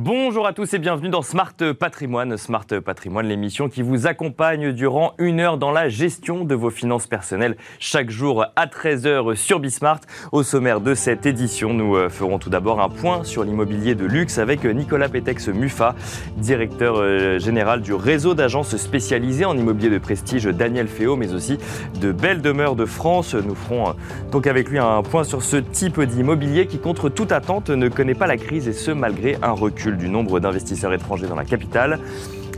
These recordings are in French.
Bonjour à tous et bienvenue dans Smart Patrimoine. Smart Patrimoine, l'émission qui vous accompagne durant une heure dans la gestion de vos finances personnelles chaque jour à 13h sur Bismart. Au sommaire de cette édition, nous euh, ferons tout d'abord un point sur l'immobilier de luxe avec Nicolas Pétex Mufa, directeur euh, général du réseau d'agences spécialisées en immobilier de prestige Daniel Féo, mais aussi de Belles Demeures de France. Nous ferons euh, donc avec lui un point sur ce type d'immobilier qui, contre toute attente, ne connaît pas la crise et ce malgré un recul du nombre d'investisseurs étrangers dans la capitale.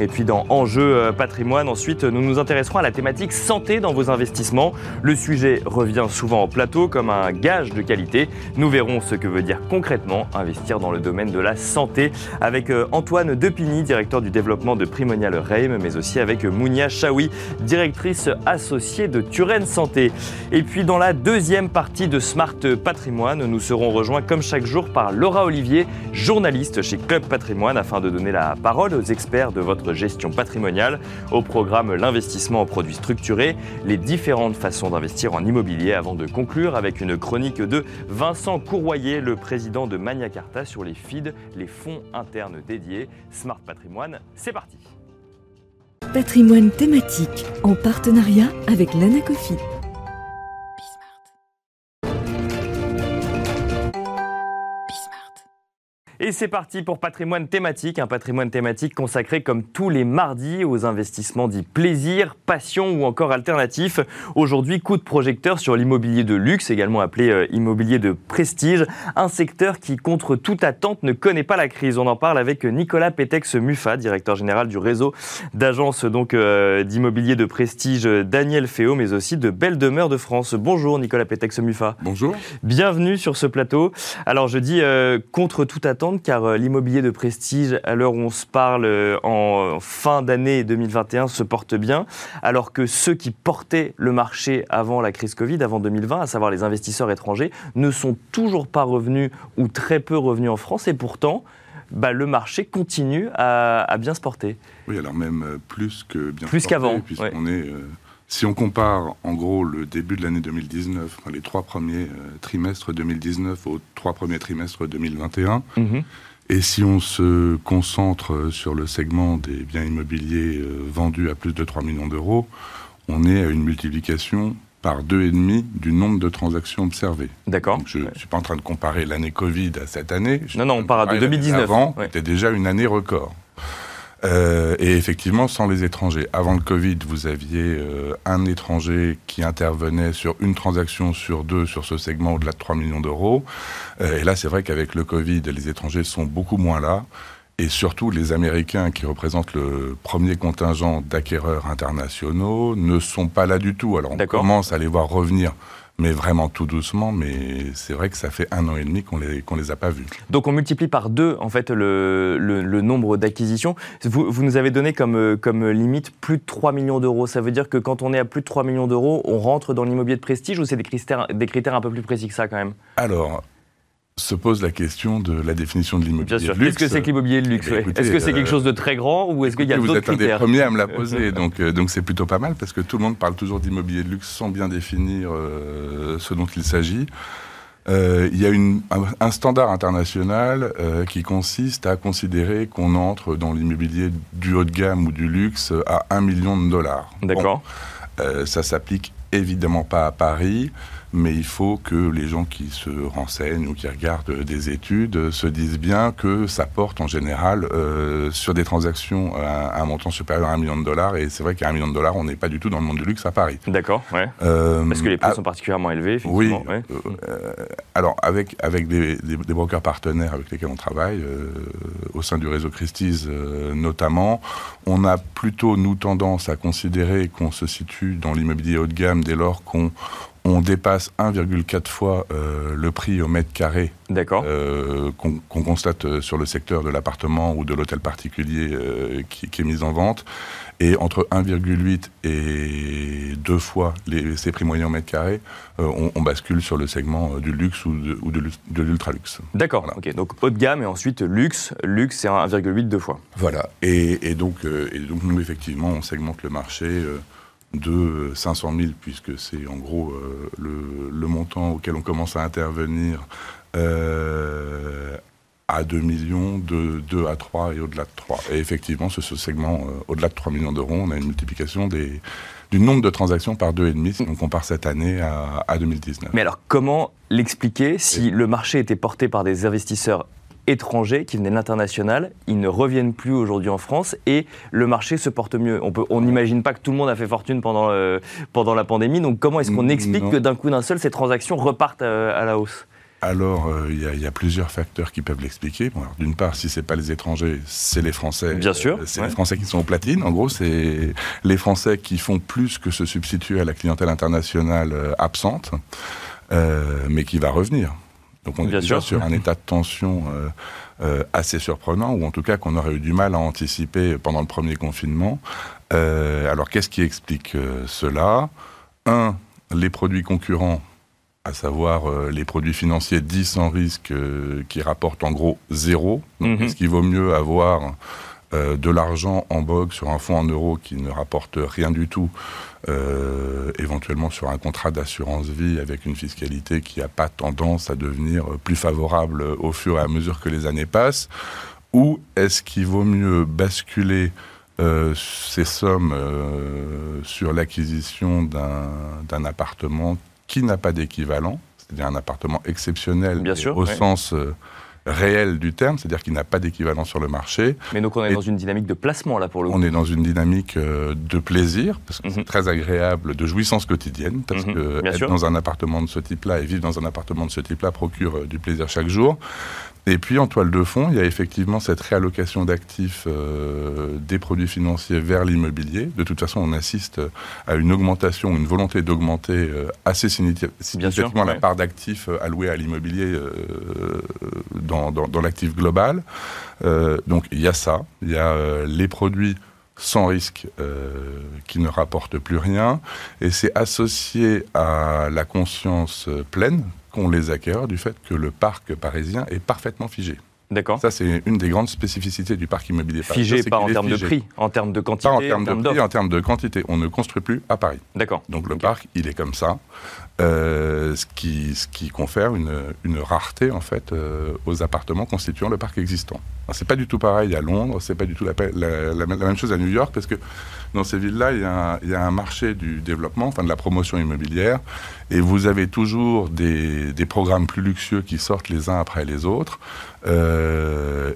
Et puis dans Enjeu euh, patrimoine, ensuite, nous nous intéresserons à la thématique santé dans vos investissements. Le sujet revient souvent en plateau comme un gage de qualité. Nous verrons ce que veut dire concrètement investir dans le domaine de la santé avec euh, Antoine Depigny, directeur du développement de Primonial Reim, mais aussi avec Mounia Chaoui, directrice associée de Turenne Santé. Et puis dans la deuxième partie de Smart Patrimoine, nous serons rejoints comme chaque jour par Laura Olivier, journaliste chez Club Patrimoine, afin de donner la parole aux experts de votre gestion patrimoniale. Au programme l'investissement en produits structurés, les différentes façons d'investir en immobilier avant de conclure avec une chronique de Vincent Courroyer, le président de Magna Carta sur les FID, les fonds internes dédiés. Smart Patrimoine, c'est parti. Patrimoine thématique en partenariat avec l'Anacofi. Et c'est parti pour patrimoine thématique, un patrimoine thématique consacré comme tous les mardis aux investissements dits plaisir, passion ou encore alternatifs. Aujourd'hui, coup de projecteur sur l'immobilier de luxe, également appelé euh, immobilier de prestige, un secteur qui, contre toute attente, ne connaît pas la crise. On en parle avec Nicolas Pétex Mufa, directeur général du réseau d'agences donc euh, d'immobilier de prestige Daniel Féo, mais aussi de Belle Demeure de France. Bonjour Nicolas Pétex Mufa. Bonjour. Bienvenue sur ce plateau. Alors je dis euh, contre toute attente car euh, l'immobilier de prestige, à l'heure où on se parle euh, en fin d'année 2021, se porte bien, alors que ceux qui portaient le marché avant la crise Covid, avant 2020, à savoir les investisseurs étrangers, ne sont toujours pas revenus ou très peu revenus en France et pourtant, bah, le marché continue à, bien se porter. Oui, alors même euh, plus que bien Plus qu'avant. Puisqu'on est si on compare en gros le début de l'année 2019, les trois premiers euh, trimestres 2019 aux trois premiers trimestres 2021, mhm. et si on se concentre sur le segment des biens immobiliers euh, vendus à plus de 3 millions d'euros, on est à une multiplication par deux et demi du nombre de transactions observées. D'accord. Je ne suis pas en train de comparer l'année Covid à cette année. non, non, on parle de 2019. Avant, c'était déjà une année record. Euh, et effectivement, sans les étrangers. Avant le Covid, vous aviez euh, un étranger qui intervenait sur une transaction sur deux sur ce segment au-delà de 3 millions d'euros. Euh, et là, c'est vrai qu'avec le Covid, les étrangers sont beaucoup moins là. Et surtout, les Américains, qui représentent le premier contingent d'acquéreurs internationaux, ne sont pas là du tout. Alors, on commence à les voir revenir mais vraiment tout doucement. Mais c'est vrai que ça fait un an et demi qu'on les, qu'on les a pas vus. Donc on multiplie par deux en fait le, le, nombre d'acquisitions. Vous, vous, nous avez donné comme, comme limite plus de 3 millions d'euros. Ça veut dire que quand on est à plus de 3 millions d'euros, on rentre dans l'immobilier de prestige ou c'est des critères, des critères un peu plus précis que ça quand même? Alors, se pose la question de la définition de l'immobilier de luxe. Qu'est-ce que c'est que l'immobilier de luxe eh Est-ce que c'est quelque chose de très grand ou est-ce qu'il y a d'autres critères Vous êtes un des premiers à me la poser, donc euh, donc c'est plutôt pas mal parce que tout le monde parle toujours d'immobilier de luxe sans bien définir euh, ce dont il s'agit. Euh, il y a une, un, standard international qui consiste à considérer qu'on entre dans l'immobilier du haut de gamme ou du luxe à 1 million de dollars. D'accord. ça s'applique évidemment pas à Paris mais il faut que les gens qui se renseignent ou qui regardent des études se disent bien que ça porte en général euh, sur des transactions à, un montant supérieur à un million de dollars. Et c'est vrai qu'à un million de dollars, on n'est pas du tout dans le monde du luxe à Paris. D'accord, ouais. Euh, Parce que les prix sont particulièrement élevés, effectivement. Oui. Euh, alors, avec, avec des, des, brokers partenaires avec lesquels on travaille, au sein du réseau Christie's notamment, on a plutôt, nous, tendance à considérer qu'on se situe dans l'immobilier haut de gamme dès lors qu'on on dépasse 1,4 fois euh, le prix au mètre carré euh, qu'on constate euh, sur le secteur de l'appartement ou de l'hôtel particulier qui, est mis en vente. Et entre 1,8 et 2 fois les, ces prix moyens au mètre carré, on, bascule sur le segment du luxe ou de, de, l'ultra-luxe. D'accord, ok. Donc haut de gamme et ensuite luxe. Luxe, c'est 1,8 deux fois. Voilà. Et, donc, et donc, nous, effectivement, on segmente le marché de 500 000, puisque c'est en gros euh, le, montant auquel on commence à intervenir, euh, à 2 millions, de 2 à 3 et au-delà de 3. Et effectivement, sur ce segment, au-delà de 3 millions d'euros, on a une multiplication des, du nombre de transactions par 2,5. Donc on part cette année à, à 2019. Mais alors comment l'expliquer si le marché était porté par des investisseurs étrangers qui venaient de l'international, ils ne reviennent plus aujourd'hui en France et le marché se porte mieux. On n'imagine pas que tout le monde a fait fortune pendant, euh, pendant la pandémie, donc comment est-ce qu'on explique que d'un coup d'un seul, ces transactions repartent euh, à, la hausse? Alors, euh, il y, a plusieurs facteurs qui peuvent l'expliquer. D'une part, si c'est pas les étrangers, c'est les Français. Bien sûr. c'est les Français qui sont au platine. En gros, c'est les Français qui font plus que se substituer à la clientèle internationale absente, mais qui va revenir. Donc on est déjà sur un état de tension euh, euh, assez surprenant, ou en tout cas qu'on aurait eu du mal à anticiper pendant le premier confinement. Euh, alors qu'est-ce qui explique cela? Un, les produits concurrents, à savoir les produits financiers dits sans risque, qui rapportent en gros zéro. Donc, mhm. Est-ce qu'il vaut mieux avoir de l'argent en bogue sur un fonds en euros qui ne rapporte rien du tout euh, éventuellement sur un contrat d'assurance vie avec une fiscalité qui n'a pas tendance à devenir plus favorable au fur et à mesure que les années passent Ou est-ce qu'il vaut mieux basculer euh, ces sommes euh, sur l'acquisition d'un appartement qui n'a pas d'équivalent, c'est-à-dire un appartement exceptionnel au sens réel du terme, c'est-à-dire qu'il n'a pas d'équivalent sur le marché. Mais donc on est dans une dynamique de placement là pour le coup. On est dans une dynamique euh, de plaisir, parce que c'est mhm. très agréable, de jouissance quotidienne, parce mhm. que être dans un appartement de ce type-là et vivre dans un appartement de ce type-là procure euh, du plaisir chaque jour. Et puis en toile de fond, il y a effectivement cette réallocation d'actifs euh, des produits financiers vers l'immobilier. De toute façon, on assiste à une augmentation, une volonté d'augmenter euh, assez significativement la part d'actifs euh, alloués à l'immobilier dans, dans, l'actif global. donc il y a ça, il y a les produits sans risque qui ne rapportent plus rien. Et c'est associé à la conscience pleine qu'on les acquiert du fait que le parc parisien est parfaitement figé. D'accord. Ça, c'est une des grandes spécificités du parc immobilier parisien. Figé, pas en termes de prix, en termes de quantité. Pas en termes de prix, en termes de quantité. On ne construit plus à Paris. D'accord. Donc le parc, il est comme ça. Euh, ce, qui, confère une, rareté en fait euh, aux appartements constituant le parc existant. C'est pas du tout pareil à Londres, c'est pas du tout la, même chose à New York parce que dans ces villes-là, il, y a un marché du développement, enfin de la promotion immobilière, et vous avez toujours des, des programmes plus luxueux qui sortent les uns après les autres. Euh,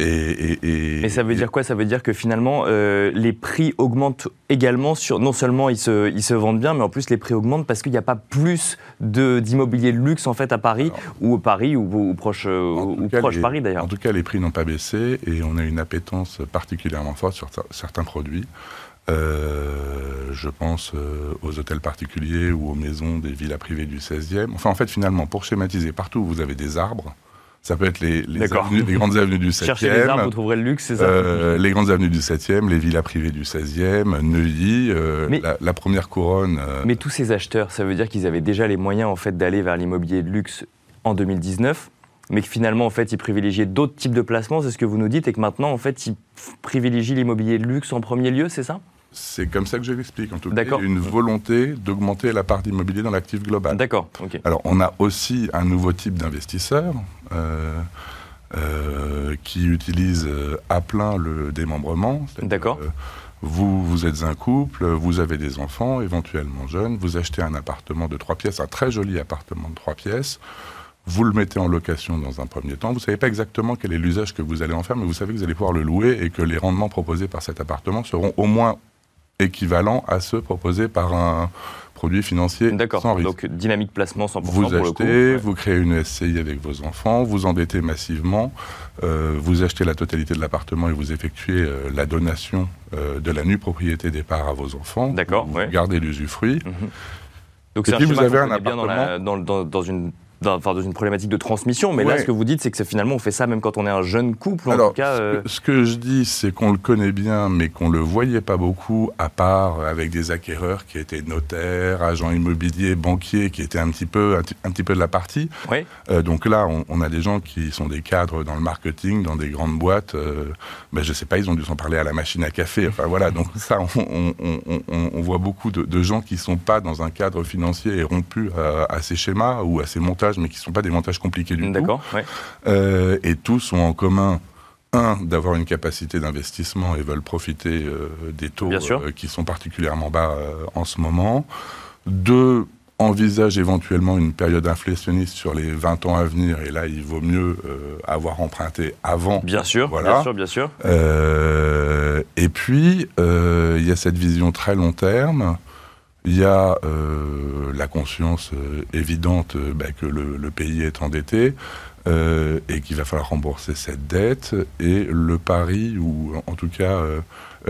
et, et, ça veut dire quoi? Ça veut dire que finalement, euh, les prix augmentent également. Sur, non seulement ils se, ils se vendent bien, mais en plus les prix augmentent parce qu'il n'y a pas plus d'immobilier de, luxe en fait à Paris ou Paris ou, proche, ou proche Paris d'ailleurs. En tout cas, les prix n'ont pas baissé et on a une appétence particulièrement forte sur certains produits. Euh, je pense euh, aux hôtels particuliers ou aux maisons des villas privées du 16e. Enfin, en fait, finalement, pour schématiser, partout où vous avez des arbres, ça peut être les, les, grandes avenues du 7e. Cherchez les arbres, vous trouverez le luxe, c'est ça euh, Les grandes avenues du 7e, les villas privées du 16e, Neuilly, euh, la, première couronne. Euh. Mais tous ces acheteurs, ça veut dire qu'ils avaient déjà les moyens en fait, d'aller vers l'immobilier de luxe en 2019 mais que finalement, en fait, ils privilégiaient d'autres types de placements, c'est ce que vous nous dites, et que maintenant, en fait, ils privilégient l'immobilier de luxe en premier lieu, c'est ça? C'est comme ça que je l'explique. En tout cas, une volonté d'augmenter la part d'immobilier dans l'actif global. D'accord. Alors, on a aussi un nouveau type d'investisseur euh, euh, qui utilise euh, à plein le démembrement. D'accord. vous, vous êtes un couple, vous avez des enfants, éventuellement jeunes, vous achetez un appartement de trois pièces, un très joli appartement de trois pièces vous le mettez en location dans un premier temps. Vous ne savez pas exactement quel est l'usage que vous allez en faire, mais vous savez que vous allez pouvoir le louer et que les rendements proposés par cet appartement seront au moins équivalent à ceux proposés par un produit financier sans risque. Donc dynamique placement 100% vous pour achetez, le coup. vous créez une SCI avec vos enfants, vous endettez massivement, euh, vous achetez la totalité de l'appartement et vous effectuez euh, la donation euh, de la nue propriété des parts à vos enfants. D'accord. Vous gardez l'usufruit. Mhm. Donc et puis vous avez un appartement dans, dans, dans, une dans, dans, une problématique de transmission. Mais là, ce que vous dites, c'est que finalement, on fait ça même quand on est un jeune couple. En tout cas, euh, ce, que, je dis, c'est qu'on le connaît bien, mais qu'on le voyait pas beaucoup, à part avec des acquéreurs qui étaient notaires, agents immobiliers, banquiers, qui étaient un petit peu, un, petit peu de la partie. Euh, donc là, on, on, a des gens qui sont des cadres dans le marketing, dans des grandes boîtes. Euh, ben, je sais pas, ils ont dû s'en parler à la machine à café. Enfin voilà. Donc ça, on, on voit beaucoup de, de, gens qui sont pas dans un cadre financier et rompus à, à ces schémas ou à ces montages montages, mais qui ne sont pas des montages compliqués du tout. D'accord. et tous ont en commun un, d'avoir une capacité d'investissement et veulent profiter des taux qui sont particulièrement bas en ce moment. Deux, envisage éventuellement une période inflationniste sur les 20 ans à venir, et là, il vaut mieux euh, avoir emprunté avant. Bien sûr, voilà. bien sûr, bien sûr. Euh, et puis, euh, il y a cette vision très long terme. Il y a la conscience évidente bah, que le, pays est endetté et qu'il va falloir rembourser cette dette. Et le pari, ou en tout cas euh,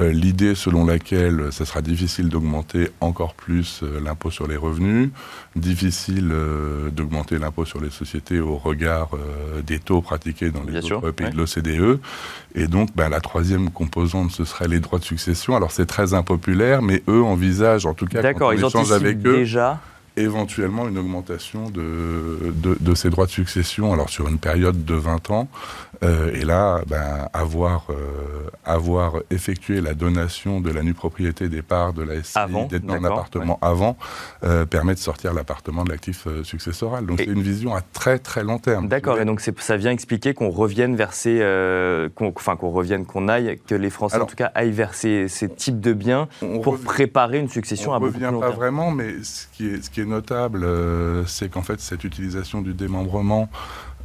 l'idée selon laquelle ce sera difficile d'augmenter encore plus euh, l'impôt sur les revenus, difficile euh, d'augmenter l'impôt sur les sociétés au regard des taux pratiqués dans les autres pays de l'OCDE. Et donc, ben, la troisième composante, ce serait les droits de succession. Alors, c'est très impopulaire, mais eux envisagent, en tout cas, quand on échange avec eux, déjà éventuellement une augmentation de, de, ces droits de succession, alors sur une période de 20 ans. Euh, et là, ben, avoir, euh, avoir effectué la donation de la nue propriété des parts de la SCI, d'être dans appartement avant, euh, permet de sortir l'appartement de l'actif successoral. Donc c'est une vision à très très long terme. D'accord, et donc ça vient expliquer qu'on revienne vers ces, enfin qu'on revienne, qu'on aille, que les Français en tout cas aillent vers ces, types de biens pour préparer une succession à beaucoup plus long terme. pas vraiment, mais ce qui est, ce qui est notable, c'est qu'en fait cette utilisation du démembrement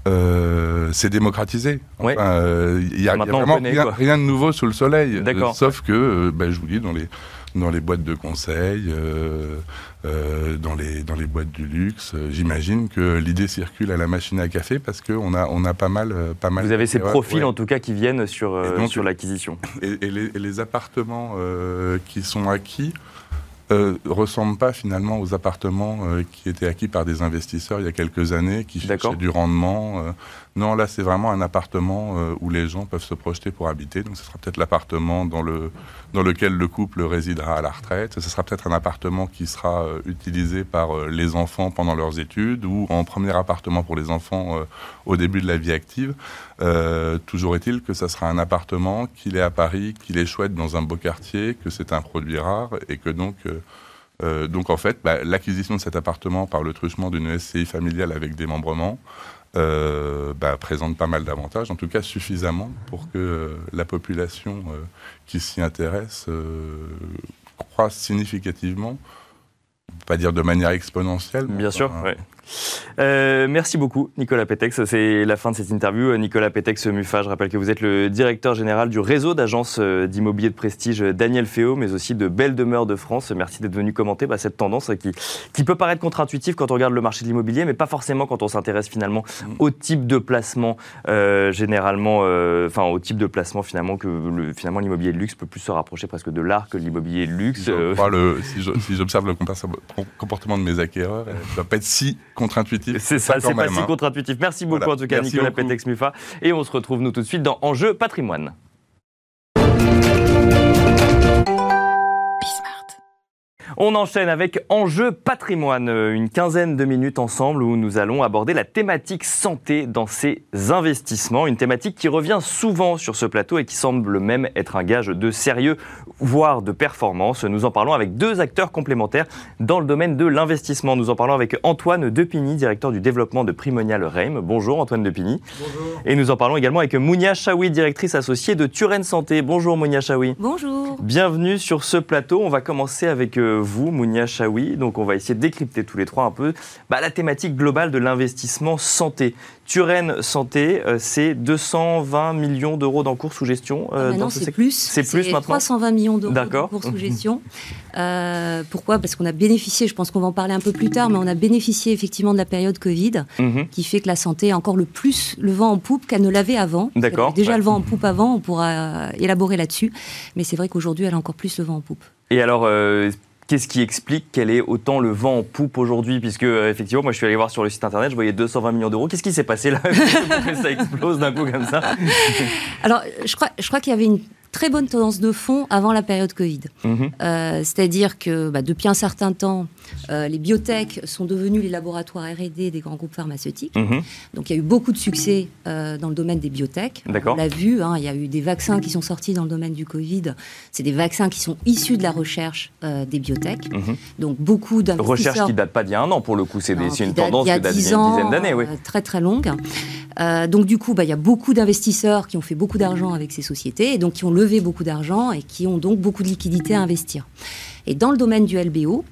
euh, c'est démocratisé. Il n'y euh, a, vraiment rien, de nouveau sous le soleil. sauf que, euh, ben, je vous dis, dans les, dans les boîtes de conseil, dans, les, dans les boîtes du luxe, j'imagine que l'idée circule à la machine à café parce qu'on a, on a pas mal, pas mal. Vous avez ces profils en tout cas qui viennent sur, sur l'acquisition. Et, les, et, les, appartements qui sont acquis euh, ressemble pas finalement aux appartements euh, qui étaient acquis par des investisseurs il y a quelques années, qui cherchaient du rendement. Euh. non, là c'est vraiment un appartement où les gens peuvent se projeter pour habiter. Donc ce sera peut-être l'appartement dans, le, dans lequel le couple résidera à la retraite. Ce sera peut-être un appartement qui sera utilisé par les enfants pendant leurs études ou en premier appartement pour les enfants au début de la vie active. Toujours est-il que ça sera un appartement, qu'il est à Paris, qu'il est chouette dans un beau quartier, que c'est un produit rare et que donc euh, donc en fait, bah, l'acquisition de cet appartement par le truchement d'une SCI familiale avec démembrement euh, bah, présente pas mal d'avantages, en tout cas suffisamment pour que euh, la population qui s'y intéresse croisse significativement, pas dire de manière exponentielle. Bien sûr, oui. Euh, merci beaucoup, Nicolas Pétex. C'est la fin de cette interview. Nicolas Pétex Mufa, je rappelle que vous êtes le directeur général du réseau d'agences euh, d'immobilier de prestige Daniel Féo, mais aussi de Belle Demeure de France. Merci d'être venu commenter bah, cette tendance qui, qui peut paraître contre-intuitive quand on regarde le marché de l'immobilier, mais pas forcément quand on s'intéresse finalement au type de placement, euh, généralement, enfin au type de placement finalement que le, finalement l'immobilier de luxe peut plus se rapprocher presque de l'art que l'immobilier de luxe. si j'observe le comportement de mes acquéreurs, ça ne doit pas être si contre-intuitif. C'est ça, c'est pas si hein. contre-intuitif. Merci beaucoup en tout cas, Nicolas Pétex-Mufa. Et on se retrouve nous tout de suite dans Enjeu patrimoine. On enchaîne avec Enjeu patrimoine, une quinzaine de minutes ensemble où nous allons aborder la thématique santé dans ces investissements, une thématique qui revient souvent sur ce plateau et qui semble même être un gage de sérieux, voire de performance. Nous en parlons avec deux acteurs complémentaires dans le domaine de l'investissement. Nous en parlons avec Antoine Depigny, directeur du développement de Primonial Reim. Bonjour Antoine Depigny. Bonjour. Et nous en parlons également avec Mounia Chaoui, directrice associée de Turenne Santé. Bonjour Mounia Chaoui. Bonjour. Bienvenue sur ce plateau. On va commencer avec euh, vous, Mounia Chaoui. Donc, on va essayer de décrypter tous les trois un peu bah, la thématique globale de l'investissement santé. Turenne Santé, euh, c'est 220 millions d'euros d'encours sous gestion. Euh, ah, non, c'est plus. C'est plus maintenant 320 millions d'euros d'encours sous gestion. Euh, pourquoi? Parce qu'on a bénéficié, je pense qu'on va en parler un peu plus tard, mais on a bénéficié effectivement de la période Covid, mhm. qui fait que la santé a encore le plus le vent en poupe qu'elle ne l'avait avant. D'accord. Déjà le vent en poupe avant, on pourra élaborer là-dessus. Mais c'est vrai qu'aujourd'hui, elle a encore plus le vent en poupe. Et alors, Qu'est-ce qui explique qu'elle ait autant le vent en poupe aujourd'hui? Puisque, euh, effectivement, moi je suis allé voir sur le site internet, je voyais 220 millions d'euros. Qu'est-ce qui s'est passé là? Ça explose d'un coup comme ça? Alors, je crois qu'il y avait une très bonne tendance de fond avant la période Covid. Mhm. Euh, c'est-à-dire que bah, depuis un certain temps, euh, les biotech sont devenus les laboratoires R&D des grands groupes pharmaceutiques. Mhm. Donc il y a eu beaucoup de succès euh, dans le domaine des biotech. On l'a vu, hein, il y a eu des vaccins qui sont sortis dans le domaine du Covid. C'est des vaccins qui sont issus de la recherche des biotech. Mhm. Donc beaucoup d'investisseurs... Recherche qui date pas d'il y a un an pour le coup, c'est une tendance qui date d'il y a une dizaine d'années. Oui. très très longue. donc du coup, bah, il y a beaucoup d'investisseurs qui ont fait beaucoup d'argent avec ces sociétés et donc qui ont levé beaucoup d'argent et qui ont donc beaucoup de liquidités à investir. Et dans le domaine du LBO,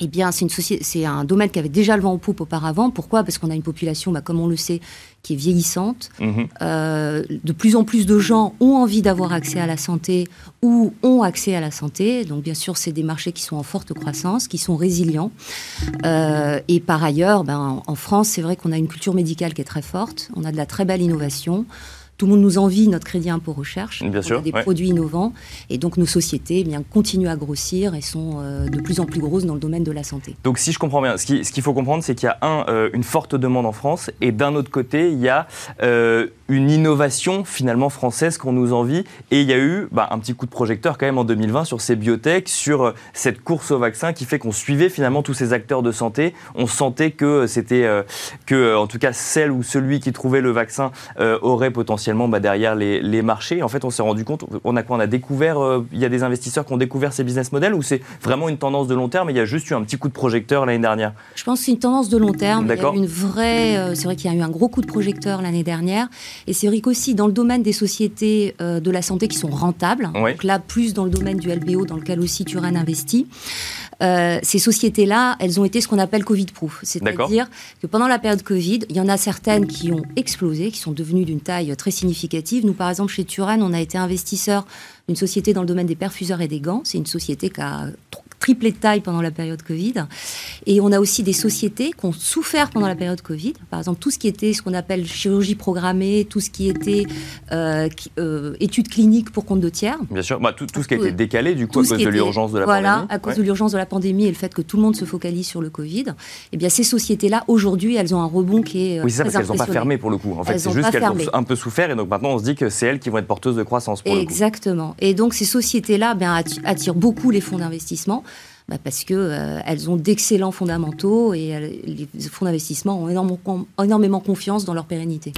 eh bien, c'est, une c'est un domaine qui avait déjà le vent en poupe auparavant. Pourquoi? Parce qu'on a une population, bah, comme on le sait, qui est vieillissante. Mhm. Euh, de plus en plus de gens ont envie d'avoir accès à la santé ou ont accès à la santé. Donc, bien sûr, c'est des marchés qui sont en forte croissance, qui sont résilients. Euh, et par ailleurs, ben, en France, c'est vrai qu'on a une culture médicale qui est très forte. On a de la très belle innovation. Tout le monde nous envie notre crédit impôt recherche. Bien sûr, des produits innovants. Et donc nos sociétés eh bien, continuent à grossir et sont euh, de plus en plus grosses dans le domaine de la santé. Donc si je comprends bien, ce qu'il faut comprendre, c'est qu'il y a un, euh, une forte demande en France et d'un autre côté, il y a euh, une innovation finalement française qu'on nous envie. Et il y a eu bah, un petit coup de projecteur quand même en 2020 sur ces biotech, sur cette course au vaccin qui fait qu'on suivait finalement tous ces acteurs de santé. On sentait que c'était, que en tout cas celle ou celui qui trouvait le vaccin aurait potentiellement bah, derrière les, marchés. En fait, on s'est rendu compte, on a quoi On a découvert, euh, il y a des investisseurs qui ont découvert ces business models ou c'est vraiment une tendance de long terme et il y a juste eu un petit coup de projecteur l'année dernière? Je pense que c'est une tendance de long terme. Il y a une vraie, euh, c'est vrai qu'il y a eu un gros coup de projecteur l'année dernière et c'est vrai qu'aussi dans le domaine des sociétés euh, de la santé qui sont rentables, donc là plus dans le domaine du LBO dans lequel aussi Turan investit. Ces sociétés-là, elles ont été ce qu'on appelle Covid-proof. C'est-à-dire que pendant la période Covid, il y en a certaines qui ont explosé, qui sont devenues d'une taille très significative. Nous, par exemple, chez Turan, on a été investisseur d'une société dans le domaine des perfuseurs et des gants. C'est une société qui a triplé de taille pendant la période Covid. Et on a aussi des sociétés qui ont souffert pendant la période Covid. Par exemple, tout ce qui était ce qu'on appelle chirurgie programmée, tout ce qui était euh, euh, études cliniques pour compte de tiers. Bien sûr, bah, tout, ce qui a été décalé du coup à cause de l'urgence de la pandémie. Voilà, à cause de l'urgence de la pandémie et le fait que tout le monde se focalise sur le Covid. Eh bien, ces sociétés-là, aujourd'hui, elles ont un rebond qui est. Oui, c'est ça, parce qu'elles n'ont pas fermé pour le coup. En fait, c'est juste qu'elles ont un peu souffert et donc maintenant on se dit que c'est elles qui vont être porteuses de croissance pour Exactement. Le coup. Et donc ces sociétés-là ben, attirent beaucoup les fonds d'investissement. Bah, parce qu'elles euh, ont d'excellents fondamentaux et euh, les fonds d'investissement ont énormément, énormément, confiance dans leur pérennité.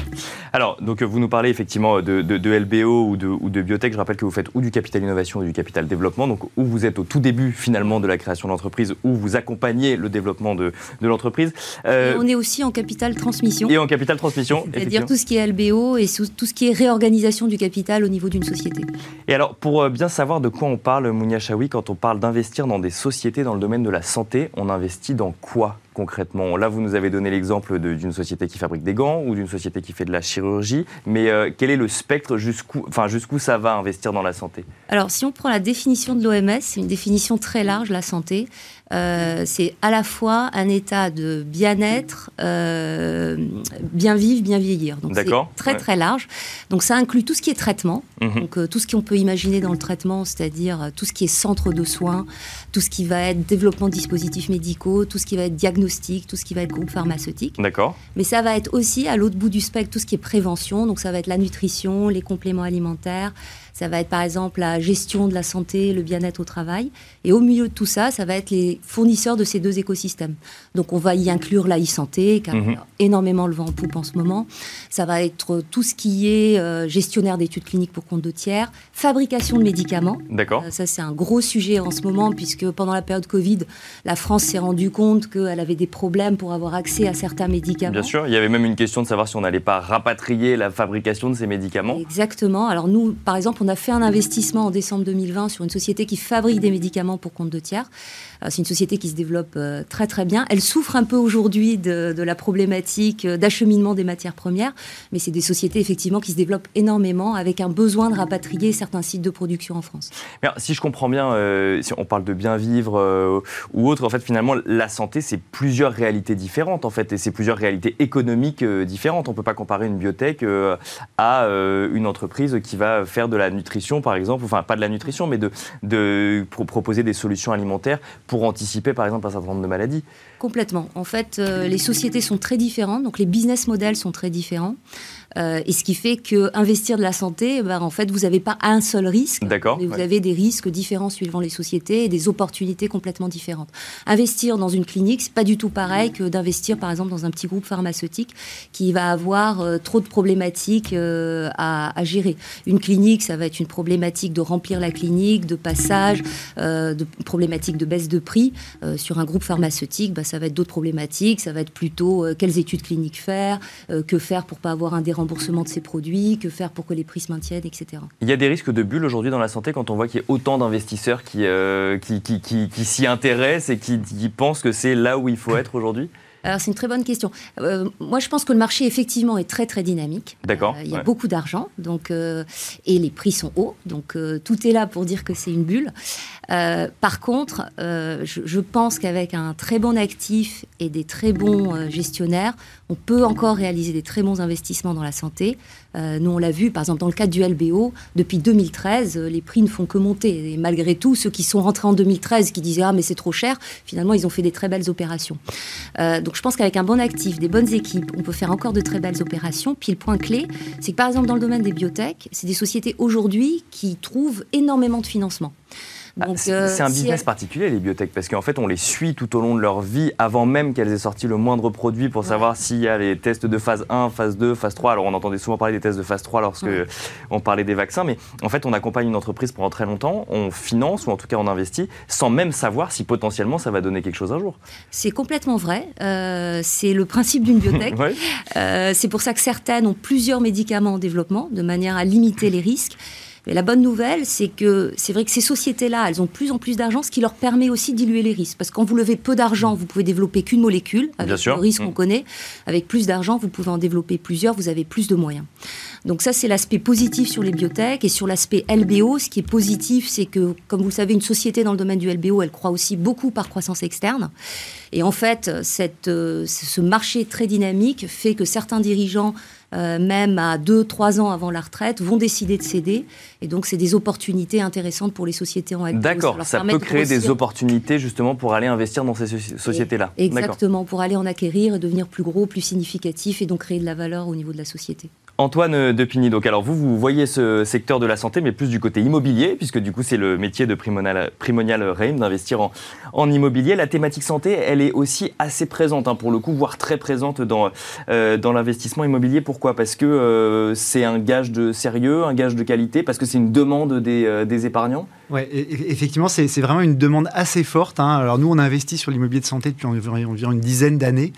Alors, donc, vous nous parlez effectivement de, LBO ou de, ou de, biotech. Je rappelle que vous faites ou du capital innovation ou du capital développement, donc où vous êtes au tout début finalement de la création de l'entreprise, où vous accompagnez le développement de, l'entreprise. Euh, on est aussi en capital transmission. Et en capital transmission, C'est-à-dire tout ce qui est LBO et tout ce qui est réorganisation du capital au niveau d'une société. Et alors, pour bien savoir de quoi on parle, Mounia Chaoui, quand on parle d'investir dans des sociétés, dans le domaine de la santé, on investit dans quoi concrètement? Là, vous nous avez donné l'exemple d'une société qui fabrique des gants ou d'une société qui fait de la chirurgie, mais euh, quel est le spectre? Jusqu'où enfin, jusqu'où ça va investir dans la santé? Alors, si on prend la définition de l'OMS, c'est une définition très large, la santé. Euh, c'est à la fois un état de bien-être, euh, bien vivre, bien vieillir. Donc c'est très très large. Donc ça inclut tout ce qui est traitement, mhm. donc tout ce qu'on peut imaginer dans le traitement, c'est-à-dire tout ce qui est centre de soins, tout ce qui va être développement de dispositifs médicaux, tout ce qui va être diagnostic tout ce qui va être groupe pharmaceutique. D'accord. Mais ça va être aussi à l'autre bout du spectre tout ce qui est prévention. Donc ça va être la nutrition, les compléments alimentaires, ça va être par exemple la gestion de la santé, le bien-être au travail. Et au milieu de tout ça, ça va être les fournisseurs de ces deux écosystèmes. Donc on va y inclure la e-santé, qui a mhm. énormément le vent en poupe en ce moment. Ça va être tout ce qui est euh, gestionnaire d'études cliniques pour compte de tiers, fabrication de médicaments. D'accord. Euh, ça c'est un gros sujet en ce moment, puisque pendant la période Covid, la France s'est rendue compte qu'elle avait des problèmes pour avoir accès à certains médicaments. Bien sûr, il y avait même une question de savoir si on n'allait pas rapatrier la fabrication de ces médicaments. Exactement. Alors nous, par exemple, on a fait un investissement en décembre 2020 sur une société qui fabrique des médicaments pour compte de tiers. Euh, c'est une société qui se développe euh, très très bien. Elle souffre un peu aujourd'hui de, la problématique euh, d'acheminement des matières premières, mais c'est des sociétés effectivement qui se développent énormément avec un besoin de rapatrier certains sites de production en France. si je comprends bien, si on parle de bien vivre ou autre, en fait finalement la santé c'est plusieurs réalités différentes en fait et c'est plusieurs réalités économiques différentes. On ne peut pas comparer une biotech à une entreprise qui va faire de la nutrition par exemple, enfin pas de la nutrition mais de, de proposer des solutions alimentaires pour anticiper par exemple un certain nombre de maladies Complètement. En fait, euh, les sociétés sont très différentes, donc les business models sont très différents. Et ce qui fait que investir de la santé, ben, en fait, vous n'avez pas un seul risque. D'accord. Mais vous avez des risques différents suivant les sociétés et des opportunités complètement différentes. Investir dans une clinique, c'est pas du tout pareil que d'investir, par exemple, dans un petit groupe pharmaceutique qui va avoir trop de problématiques à, à, gérer. Une clinique, ça va être une problématique de remplir la clinique, de passage, de problématiques de baisse de prix. sur un groupe pharmaceutique, ben, ça va être d'autres problématiques. Ça va être plutôt quelles études cliniques faire, que faire pour pas avoir un déremboursement de ces produits, que faire pour que les prix se maintiennent, etc. Il y a des risques de bulle aujourd'hui dans la santé quand on voit qu'il y a autant d'investisseurs qui, euh, qui, qui, s'y intéressent et qui, qui pensent que c'est là où il faut être aujourd'hui? Alors c'est une très bonne question. Euh, moi je pense que le marché effectivement est très très dynamique. D'accord. Euh, il y a beaucoup d'argent, donc et les prix sont hauts, donc tout est là pour dire que c'est une bulle. par contre, je, je, pense qu'avec un très bon actif et des très bons gestionnaires, on peut encore réaliser des très bons investissements dans la santé. Euh, nous, on l'a vu, par exemple, dans le cadre du LBO, depuis 2013, euh, les prix ne font que monter. Et malgré tout, ceux qui sont rentrés en 2013, qui disaient Ah, mais c'est trop cher, finalement, ils ont fait des très belles opérations. Euh, je pense qu'avec un bon actif, des bonnes équipes, on peut faire encore de très belles opérations. Puis, le point clé, c'est que, par exemple, dans le domaine des biotech, c'est des sociétés aujourd'hui qui trouvent énormément de financement. Bah, euh, c'est un business particulier, les biotech, parce qu'en fait, on les suit tout au long de leur vie, avant même qu'elles aient sorti le moindre produit pour savoir s'il y a les tests de phase 1, phase 2, phase 3. Alors, on entendait souvent parler des tests de phase 3 lorsque on parlait des vaccins, mais en fait, on accompagne une entreprise pendant très longtemps, on finance, ou en tout cas, on investit, sans même savoir si potentiellement ça va donner quelque chose un jour. C'est complètement vrai. Euh, c'est le principe d'une biotech. Euh, c'est pour ça que certaines ont plusieurs médicaments en développement, de manière à limiter les risques. Mais la bonne nouvelle, c'est que c'est vrai que ces sociétés-là, elles ont plus en plus d'argent, ce qui leur permet aussi de diluer les risques. Parce que quand vous levez peu d'argent, vous pouvez développer qu'une molécule, avec le risque qu'on mmh. connaît. Avec plus d'argent, vous pouvez en développer plusieurs, vous avez plus de moyens. Donc ça, c'est l'aspect positif sur les biotech. Et sur l'aspect LBO, ce qui est positif, c'est que, comme vous le savez, une société dans le domaine du LBO, elle croit aussi beaucoup par croissance externe. Et en fait, cette, euh, ce marché très dynamique fait que certains dirigeants euh, même à 2-3 ans avant la retraite, vont décider de céder. Et donc, c'est des opportunités intéressantes pour les sociétés en LBO. D'accord, ça, peut créer des opportunités justement pour aller investir dans ces sociétés-là. Exactement, pour aller en acquérir et devenir plus gros, plus significatif et donc créer de la valeur au niveau de la société. Antoine Depigny, donc alors vous, voyez ce secteur de la santé, mais plus du côté immobilier, puisque du coup c'est le métier de Primonial, Primonial Reim d'investir en, immobilier. La thématique santé, elle est aussi assez présente, hein, pour le coup, voire très présente dans, euh, l'investissement immobilier. Pourquoi? Parce que euh, c'est un gage de sérieux, un gage de qualité, parce que c'est une demande des, euh, épargnants? Oui, effectivement, c'est vraiment une demande assez forte. Hein. Alors nous, on a investi sur l'immobilier de santé depuis environ une dizaine d'années.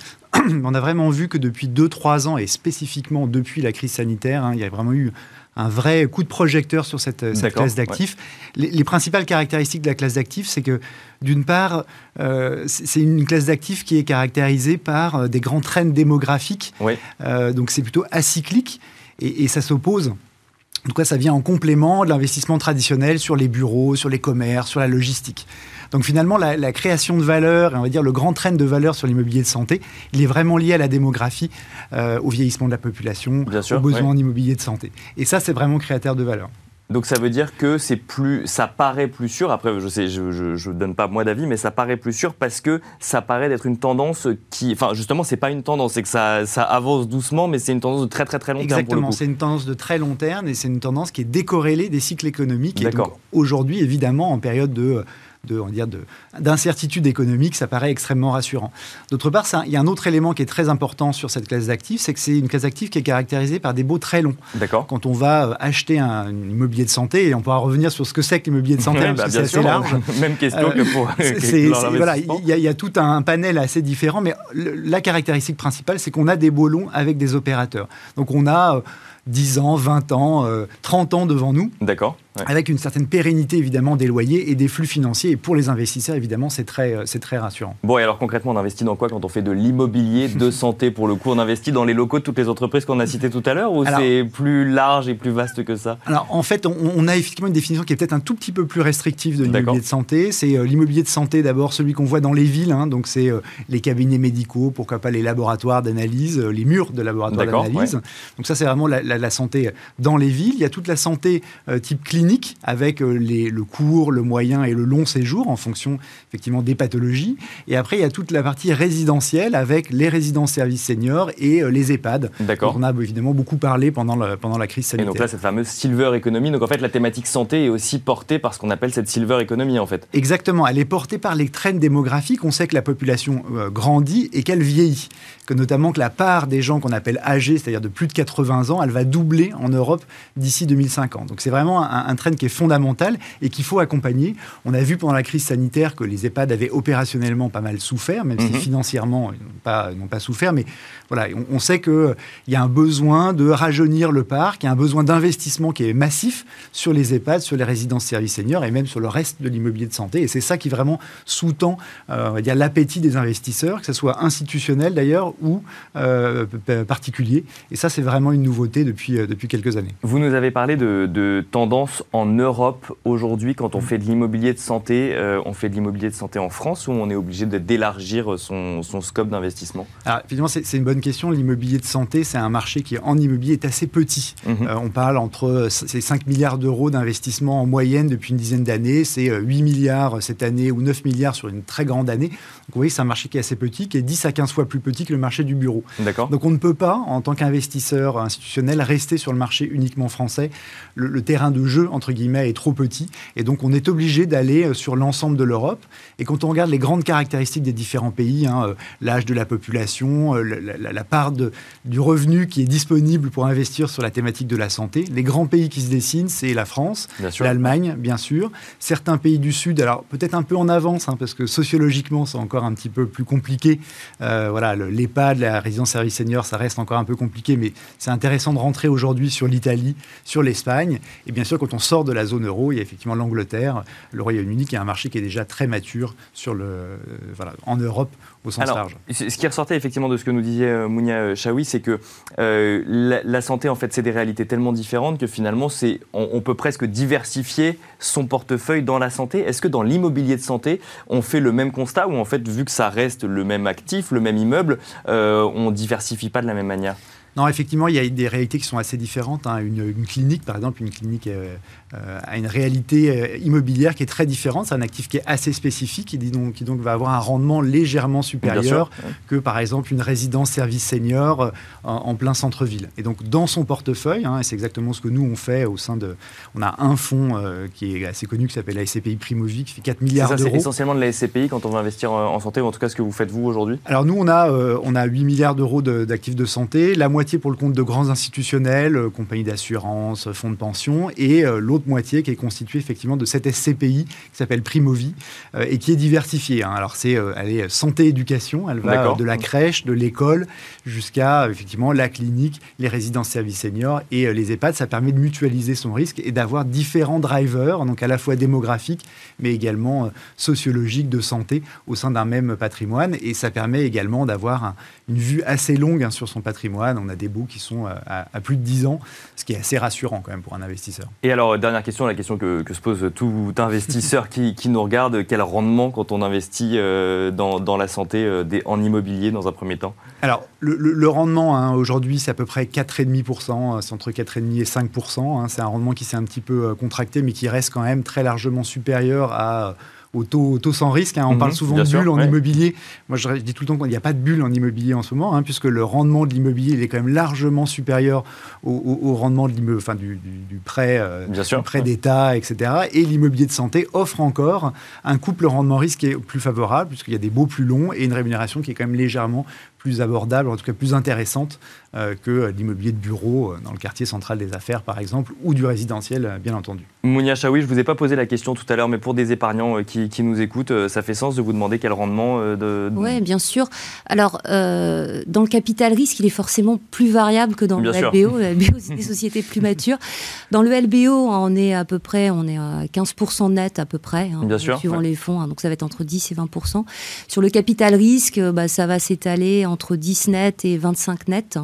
on a vraiment vu que depuis 2-3 ans, et spécifiquement depuis la crise sanitaire, hein, il y a vraiment eu un vrai coup de projecteur sur cette, classe d'actifs. Les, principales caractéristiques de la classe d'actifs, c'est que d'une part, euh, c'est une classe d'actifs qui est caractérisée par euh, des grands trends démographiques. Euh, donc c'est plutôt acyclique et, et ça s'oppose en tout cas, ça vient en complément de l'investissement traditionnel sur les bureaux, sur les commerces, sur la logistique. Donc finalement, la, création de valeur, et on va dire le grand train de valeur sur l'immobilier de santé, il est vraiment lié à la démographie, euh, au vieillissement de la population, aux besoins en immobilier de santé. Et ça, c'est vraiment créateur de valeur. Donc ça veut dire que c'est plus, ça paraît plus sûr. Après, je sais, je, donne pas moi d'avis, mais ça paraît plus sûr parce que ça paraît d'être une tendance qui, enfin justement, c'est pas une tendance, c'est que ça, ça, avance doucement, mais c'est une tendance de très très très long terme. Exactement, c'est une tendance de très long terme et c'est une tendance qui est décorrélée des cycles économiques. Et donc aujourd'hui, évidemment, en période de d'incertitude économique, ça paraît extrêmement rassurant. D'autre part, il y a un autre élément qui est très important sur cette classe d'actifs, c'est que c'est une classe d'actifs qui est caractérisée par des baux très longs. D'accord. Quand on va euh, acheter un, immobilier de santé, et on pourra revenir sur ce que c'est que l'immobilier de santé, parce bah, que c'est assez large. Même question que pour. voilà, il y, a tout un panel assez différent, mais la caractéristique principale, c'est qu'on a des beaux longs avec des opérateurs. Donc on a 10 euh, ans, 20 ans, 30 euh, ans devant nous. D'accord avec une certaine pérennité évidemment des loyers et des flux financiers. Et pour les investisseurs, évidemment, c'est très, euh, c'est très rassurant. Bon, et alors concrètement, on investit dans quoi quand on fait de l'immobilier de santé Pour le coup, on investit dans les locaux de toutes les entreprises qu'on a citées tout à l'heure ou c'est plus large et plus vaste que ça? Alors en fait, on, a effectivement une définition qui est peut-être un tout petit peu plus restrictive de l'immobilier de santé. C'est euh, l'immobilier de santé d'abord, celui qu'on voit dans les villes. Hein. donc c'est euh, les cabinets médicaux, pourquoi pas les laboratoires d'analyse, les murs de laboratoires d'analyse. Donc ça, c'est vraiment la, la, santé dans les villes. Il y a toute la santé type clinique avec les, le court, le moyen et le long séjour en fonction effectivement des pathologies. Et après, il y a toute la partie résidentielle avec les résidences services seniors et les EHPAD. D'accord. On a évidemment beaucoup parlé pendant, le, pendant la crise sanitaire. Et donc là, cette fameuse silver economy. Donc en fait, la thématique santé est aussi portée par ce qu'on appelle cette silver economy en fait. Exactement. Elle est portée par les trends démographiques. On sait que la population grandit et qu'elle vieillit. Que notamment que la part des gens qu'on appelle âgés, c'est-à-dire de plus de 80 ans, elle va doubler en Europe d'ici 2050. Donc c'est vraiment un, un, trend qui est fondamental et qu'il faut accompagner. On a vu pendant la crise sanitaire que les EHPAD avaient opérationnellement pas mal souffert, même si mhm. financièrement ils n'ont pas, pas, souffert. Mais voilà, on, on sait qu'il y a un besoin de rajeunir le parc, il y a un besoin d'investissement qui est massif sur les EHPAD, sur les résidences services seniors et même sur le reste de l'immobilier de santé. Et c'est ça qui vraiment sous-tend euh, l'appétit des investisseurs, que ce soit institutionnel d'ailleurs ou euh, particulier. Et ça, c'est vraiment une nouveauté depuis, euh, depuis quelques années. Vous nous avez parlé de, de tendance en Europe aujourd'hui quand on fait de l'immobilier de santé. Euh, on fait de l'immobilier de santé en France ou on est obligé d'élargir son, son, scope d'investissement? Alors, évidemment, c'est une bonne question. L'immobilier de santé, c'est un marché qui, en immobilier, est assez petit. Mhm. on parle entre 5 milliards d'euros d'investissement en moyenne depuis une dizaine d'années. C'est 8 milliards cette année ou 9 milliards sur une très grande année. Donc, vous voyez, c'est un marché qui est assez petit, qui est 10 à 15 fois plus petit que le marché du bureau. Donc on ne peut pas, en tant qu'investisseur institutionnel, rester sur le marché uniquement français. Le, terrain de jeu, entre guillemets, est trop petit. Et donc on est obligé d'aller euh, sur l'ensemble de l'Europe. Et quand on regarde les grandes caractéristiques des différents pays, hein, euh, l'âge de la population, euh, la, part de, du revenu qui est disponible pour investir sur la thématique de la santé, les grands pays qui se dessinent, c'est la France, l'Allemagne, bien sûr, certains pays du Sud, alors peut-être un peu en avance, hein, parce que sociologiquement, c'est encore un petit peu plus compliqué. voilà, l'EHPAD, la résidence service senior, ça reste encore un peu compliqué, mais c'est intéressant de rentrer aujourd'hui sur l'Italie, sur l'Espagne. Et bien sûr, quand on sort de la zone euro, il y a effectivement l'Angleterre, le Royaume-Uni, qui est un marché qui est déjà très mature sur le, euh, voilà, en Europe au sens large. Ce qui ressortait effectivement de ce que nous disait euh, Mounia euh, Chaoui, c'est que la, santé, en fait, c'est des réalités tellement différentes que finalement, on, on peut presque diversifier son portefeuille dans la santé. Est-ce que dans l'immobilier de santé, on fait le même constat ou en fait, vu que ça reste le même actif, le même immeuble, on diversifie pas de la même manière? Non, effectivement, il y a des réalités qui sont assez différentes. Hein. Une, clinique, par exemple, une clinique euh, euh, a une réalité euh, immobilière qui est très différente. C'est un actif qui est assez spécifique et donc, qui donc va avoir un rendement légèrement supérieur que, par exemple, une résidence service senior en, plein centre-ville. Et donc, dans son portefeuille, hein, et c'est exactement ce que nous, on fait au sein de... On a un fonds qui est assez connu qui s'appelle la SCPI Primovi, qui fait 4 milliards d'euros. C'est essentiellement de la SCPI quand on veut investir en santé, ou en tout cas ce que vous faites vous aujourd'hui? Alors nous, on a, on a 8 milliards d'euros d'actifs de, de santé. La moitié pour le compte de grands institutionnels, euh, compagnies d'assurance, fonds de pension, et euh, l'autre moitié qui est constituée effectivement de cette SCPI qui s'appelle Primovi euh, et qui est diversifiée. Hein. Alors c'est elle est santé éducation, elle va de la crèche, de l'école jusqu'à effectivement la clinique, les résidences services seniors et les EHPAD. Ça permet de mutualiser son risque et d'avoir différents drivers, donc à la fois démographiques mais également sociologiques de santé au sein d'un même patrimoine. Et ça permet également d'avoir une vue assez longue hein, sur son patrimoine. On a des bouts qui sont euh, à, plus de 10 ans, ce qui est assez rassurant quand même pour un investisseur. Et alors, dernière question, la question que, se pose tout investisseur qui, nous regarde, quel rendement quand on investit euh, dans, la santé euh, en immobilier dans un premier temps? Alors, le, rendement hein, aujourd'hui, c'est à peu près 4,5%, c'est entre 4,5 et 5%. Hein. c'est un rendement qui s'est un petit peu contracté, mais qui reste quand même très largement supérieur à au taux, sans risque. Hein. On parle mhm, souvent de bulle en immobilier. Moi, je, dis tout le temps qu'il n'y a pas de bulle en immobilier en ce moment, hein, puisque le rendement de l'immobilier est quand même largement supérieur au, rendement de enfin, du, prêt, euh, prêt d'État, etc. Et l'immobilier de santé offre encore un couple rendement-risque qui est plus favorable, puisqu'il y a des baux plus longs et une rémunération qui est quand même légèrement plus abordable, en tout cas plus intéressante euh, que l'immobilier de bureau euh, dans le quartier central des affaires, par exemple, ou du résidentiel, euh, bien entendu. Mounia Chaoui, je ne vous ai pas posé la question tout à l'heure, mais pour des épargnants qui, nous écoutent, ça fait sens de vous demander quel rendement de... Oui, bien sûr. Alors, dans le capital risque, il est forcément plus variable que dans le LBO. Le LBO, c'est des sociétés plus matures. Dans le LBO, on est à peu près, on est à 15% net à peu près, hein, bien sûr, suivant les fonds, hein, donc ça va être entre 10 et 20%. Sur le capital risque, bah, ça va s'étaler entre 10 net et 25 net.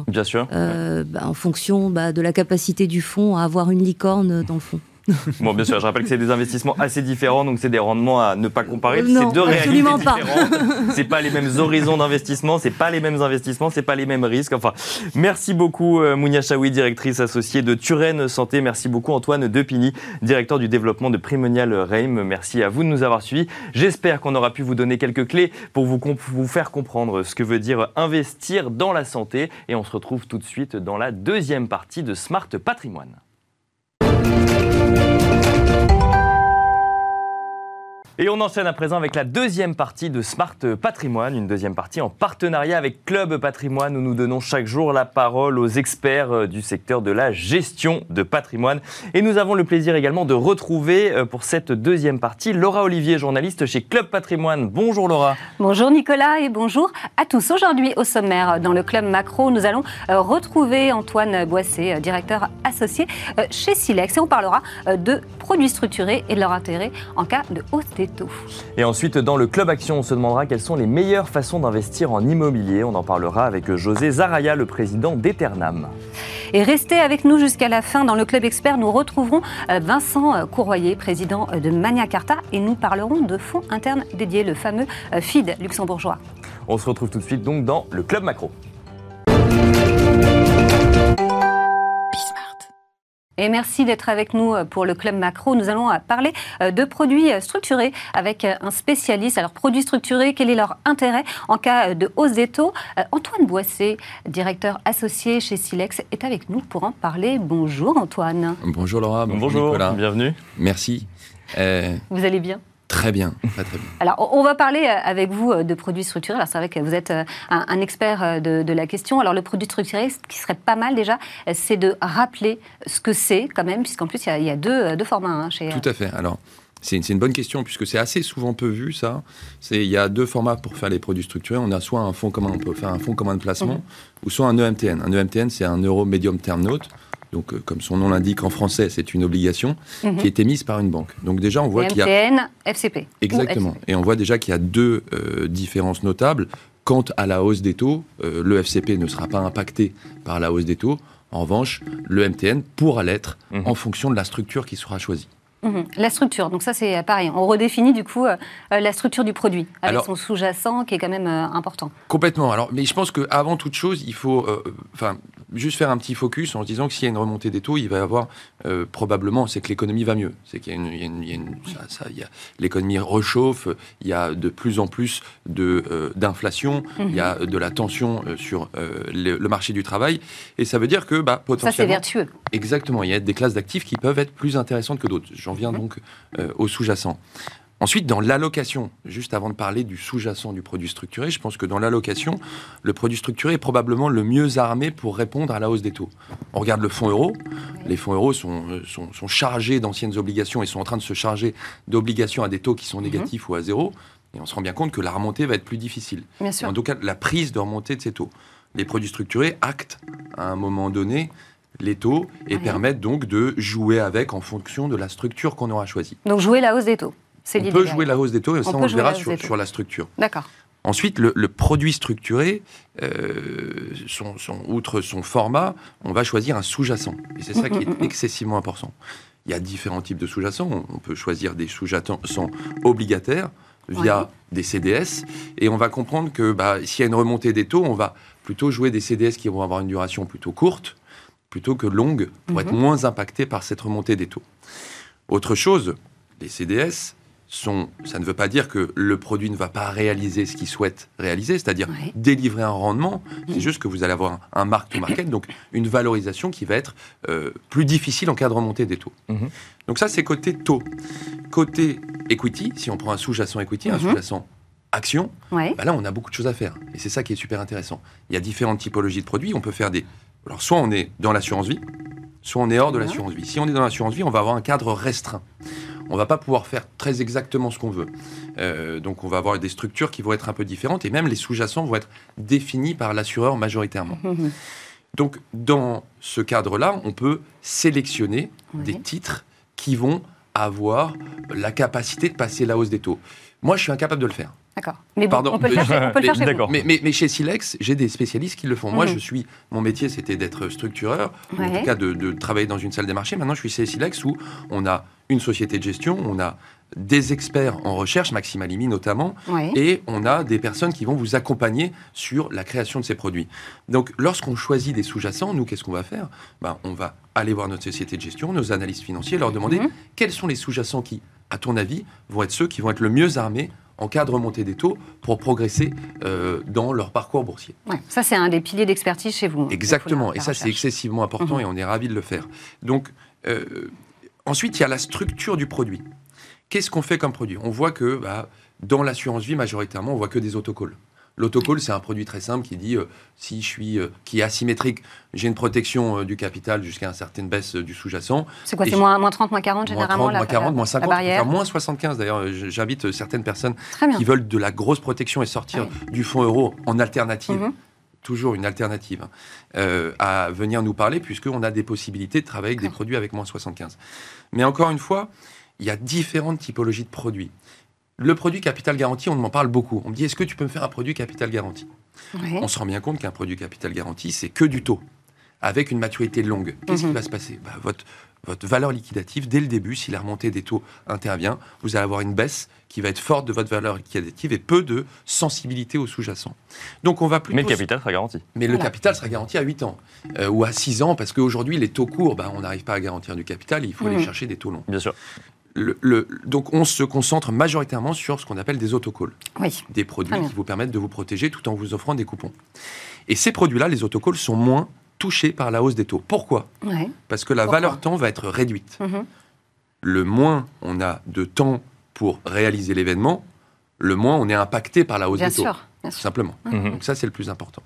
Euh, bah, en fonction bah, de la capacité du fonds à avoir une licorne dans le fond. Bon, bien sûr, je rappelle que c'est des investissements assez différents, donc c'est des rendements à ne pas comparer. Euh, c'est deux réalités pas. différentes. c'est pas les mêmes horizons d'investissement, c'est pas les mêmes investissements, c'est pas les mêmes risques. Enfin, merci beaucoup euh, Mounia Chaoui, directrice associée de Turenne Santé. Merci beaucoup Antoine Depini, directeur du développement de Primonial Reim. Merci à vous de nous avoir suivis. J'espère qu'on aura pu vous donner quelques clés pour vous, vous faire comprendre ce que veut dire investir dans la santé. Et on se retrouve tout de suite dans la deuxième partie de Smart Patrimoine. Et on enchaîne à présent avec la deuxième partie de Smart Patrimoine, une deuxième partie en partenariat avec Club Patrimoine où nous donnons chaque jour la parole aux experts euh, du secteur de la gestion de patrimoine. Et nous avons le plaisir également de retrouver euh, pour cette deuxième partie Laura Olivier, journaliste chez Club Patrimoine. Bonjour Laura. Bonjour Nicolas et bonjour à tous. Aujourd'hui au sommaire dans le Club Macro, nous allons euh, retrouver Antoine Boissé, directeur associé chez Silex et on parlera de produits structurés et de leur intérêt en cas de hausse des et ensuite, dans le Club Action, on se demandera quelles sont les meilleures façons d'investir en immobilier. On en parlera avec José Zaraya, le président d'Eternam. Et restez avec nous jusqu'à la fin. Dans le Club Expert, nous retrouverons euh, Vincent euh, Courroyer, président euh, de Mania Carta, et nous parlerons de fonds internes dédiés, le fameux FID luxembourgeois. On se retrouve tout de suite donc dans le Club Macro. Et merci d'être avec nous euh, pour le Club Macro. Nous allons euh, parler euh, de produits structurés avec un spécialiste. Alors, produits structurés, quel est leur intérêt en cas de hausse des taux? Antoine Boissé, directeur associé chez Silex, est avec nous pour en parler. Bonjour Antoine. Bonjour Laura. Bonjour, bonjour Nicolas. Bienvenue. Merci. Vous allez bien? Très bien, Alors, on va parler euh, avec vous euh, de produits structurés. Alors, c'est vrai que vous êtes euh, un, expert de, la question. Alors, le produit structuré, ce qui serait pas mal déjà, c'est de rappeler ce que c'est quand même, puisqu'en plus, il y, a, deux, formats hein, chez... Tout à fait. Alors, c'est une, bonne question, puisque c'est assez souvent peu vu, ça. Il y a deux formats pour faire les produits structurés. On a soit un fonds commun, on peut faire un fonds commun de placement, mhm. ou soit un EMTN. Un EMTN, c'est un Euro Medium Term Note donc euh, comme son nom l'indique en français, c'est une obligation mhm. qui est émise par une banque. Donc déjà, on voit qu'il y a... FCP. Exactement. Et on voit déjà qu'il y a deux euh, différences notables. Quant à la hausse des taux, euh, le FCP ne sera pas impacté par la hausse des taux. En revanche, le MTN pourra l'être mhm. en fonction de la structure qui sera choisie. Mhm. La structure, donc ça c'est pareil. On redéfinit du coup la structure du produit avec son sous-jacent qui est quand même important. Complètement. Alors, mais je pense qu'avant toute chose, il faut, enfin, juste faire un petit focus en se disant que s'il y a une remontée des taux, il va y avoir euh, probablement, c'est que l'économie va mieux. C'est qu'il y a l'économie rechauffe, il y a de plus en plus euh, d'inflation, il y a mhm. de la tension euh, sur le, marché du travail, et ça veut dire que bah, potentiellement, ça c'est vertueux. Exactement, il y a des classes d'actifs qui peuvent être plus intéressantes que d'autres. J'en viens mhm. donc au sous-jacent. Ensuite, dans l'allocation, juste avant de parler du sous-jacent du produit structuré, je pense que dans l'allocation, le produit structuré est probablement le mieux armé pour répondre à la hausse des taux. On regarde le fonds euro. Les fonds euros sont, sont, chargés d'anciennes obligations et sont en train de se charger d'obligations à des taux qui sont mhm. négatifs ou à zéro. Et on se rend bien compte que la remontée va être plus difficile. Bien sûr. En tout cas, la prise de remontée de ces taux. Les produits structurés actent à un moment donné les taux et permettent donc de jouer avec en fonction de la structure qu'on aura choisie. Donc jouer la hausse des taux. On peut jouer la hausse des taux et ça, on, le verra sur, la structure. D'accord. Ensuite, le, produit structuré, euh, son, outre son format, on va choisir un sous-jacent. Et c'est ça qui est excessivement important. Il y a différents types de sous-jacents. On peut choisir des sous-jacents obligataires via des CDS. Et on va comprendre que bah, s'il y a une remontée des taux, on va plutôt jouer des CDS qui vont avoir une duration plutôt courte, plutôt que longue, pour être mhm. moins impacté par cette remontée des taux. Autre chose, les CDS, ça ne veut pas dire que le produit ne va pas réaliser ce qu'il souhaite réaliser, c'est-à-dire délivrer un rendement. C'est juste que vous allez avoir un mark to market, donc une valorisation qui va être euh, plus difficile en cas de remontée des taux. Mhm. Donc ça, c'est côté taux. Côté equity, si on prend un sous-jacent equity, un mhm. sous-jacent action, bah là, on a beaucoup de choses à faire. Et c'est ça qui est super intéressant. Il y a différentes typologies de produits. On peut faire des... Alors, soit on est dans l'assurance vie, soit on est hors de l'assurance vie. Si on est dans l'assurance vie, on va avoir un cadre restreint on va pas pouvoir faire très exactement ce qu'on veut. Euh, donc on va avoir des structures qui vont être un peu différentes et même les sous-jacents vont être définis par l'assureur majoritairement. donc dans ce cadre-là, on peut sélectionner des titres qui vont avoir la capacité de passer la hausse des taux. Moi, je suis incapable de le faire. D'accord. Mais bon, on peut le faire, chez vous. Mais, mais, chez Silex, j'ai des spécialistes qui le font. Moi, mhm. je suis. Mon métier, c'était d'être structureur, en tout cas de, travailler dans une salle des marchés. Maintenant, je suis chez Silex où on a une société de gestion, on a des experts en recherche, Maximalimi notamment, et on a des personnes qui vont vous accompagner sur la création de ces produits. Donc, lorsqu'on choisit des sous-jacents, nous, qu'est-ce qu'on va faire? Ben, On va aller voir notre société de gestion, nos analystes financiers, leur demander mhm. quels sont les sous-jacents qui, à ton avis, vont être ceux qui vont être le mieux armés en cas de remontée des taux pour progresser euh, dans leur parcours boursier. ça, c'est un des piliers d'expertise chez vous. Hein, Exactement, et ça, c'est excessivement important mhm. et on est ravis de le faire. Donc, euh, ensuite, il y a la structure du produit. Qu'est-ce qu'on fait comme produit? On voit que bah, dans l'assurance vie, majoritairement, on voit que des autocols. L'autocall, c'est un produit très simple qui dit euh, si je suis euh, qui est asymétrique, j'ai une protection euh, du capital jusqu'à une certaine baisse du sous-jacent. C'est quoi C'est moins, 30, moins 40 généralement Moins 30, moins 40, moins 50, moins 75 d'ailleurs. J'invite certaines personnes qui veulent de la grosse protection et sortir du fonds euro en alternative. Mhm. Toujours une alternative hein, à venir nous parler, puisqu'on a des possibilités de travailler avec des produits avec moins 75. Mais encore une fois, il y a différentes typologies de produits. Le produit capital garanti, on m'en parle beaucoup. On me dit, est-ce que tu peux me faire un produit capital garanti On se rend bien compte qu'un produit capital garanti, c'est que du taux, avec une maturité longue. Qu'est-ce qui mhm. va se passer? Bah, votre, votre valeur liquidative, dès le début, si la remontée des taux intervient, vous allez avoir une baisse qui va être forte de votre valeur liquidative et peu de sensibilité au sous-jacent. Donc on va plutôt... Mais le capital sera garanti. Mais le capital sera garanti à 8 ans euh, ou à 6 ans, parce qu'aujourd'hui, les taux courts, bah, on n'arrive pas à garantir du capital, il faut aller mhm. chercher des taux longs. Bien sûr donc on se concentre majoritairement sur ce qu'on appelle des autocols. Des produits qui vous permettent de vous protéger tout en vous offrant des coupons. Et ces produits-là, les autocols, sont moins touchés par la hausse des taux. Pourquoi? Parce que la valeur temps va être réduite. Mhm. Le moins on a de temps pour réaliser l'événement, le moins on est impacté par la hausse des taux. Bien sûr. Simplement. Mhm. Donc ça, c'est le plus important.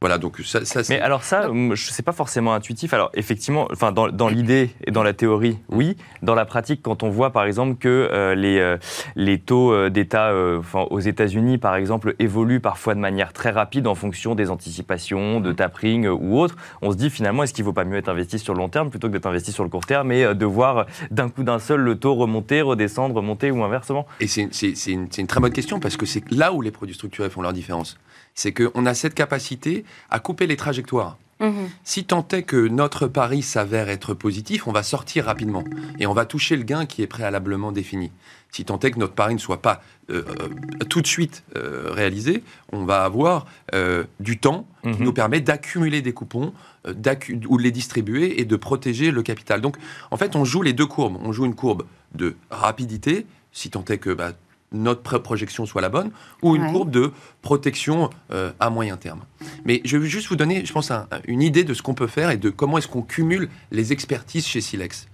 Voilà, donc ça, ça Mais alors ça, je sais pas forcément intuitif. Alors effectivement, enfin dans, dans l'idée et dans la théorie, oui. Dans la pratique, quand on voit par exemple que euh, les, euh, les taux euh, d'État aux États-Unis, par exemple, évoluent parfois de manière très rapide en fonction des anticipations, de tapering ou autres, on se dit finalement, est-ce qu'il ne vaut pas mieux être investi sur le long terme plutôt que d'être investi sur le court terme et de voir d'un coup d'un seul le taux remonter, redescendre, remonter ou inversement? Et c'est une, une très bonne question parce que c'est là où les produits structurés font leur différence c'est qu'on a cette capacité à couper les trajectoires. Mhm. Si tant est que notre pari s'avère être positif, on va sortir rapidement et on va toucher le gain qui est préalablement défini. Si tant est que notre pari ne soit pas euh, euh, tout de suite euh, réalisé, on va avoir du temps qui mhm. nous permet d'accumuler des coupons ou de les distribuer et de protéger le capital. Donc en fait, on joue les deux courbes. On joue une courbe de rapidité, si tant est que bah, notre projection soit la bonne, ou une courbe de protection euh, à moyen terme. Mais je vais juste vous donner, je pense, une idée de ce qu'on peut faire et de comment est-ce qu'on cumule les expertises chez Silex.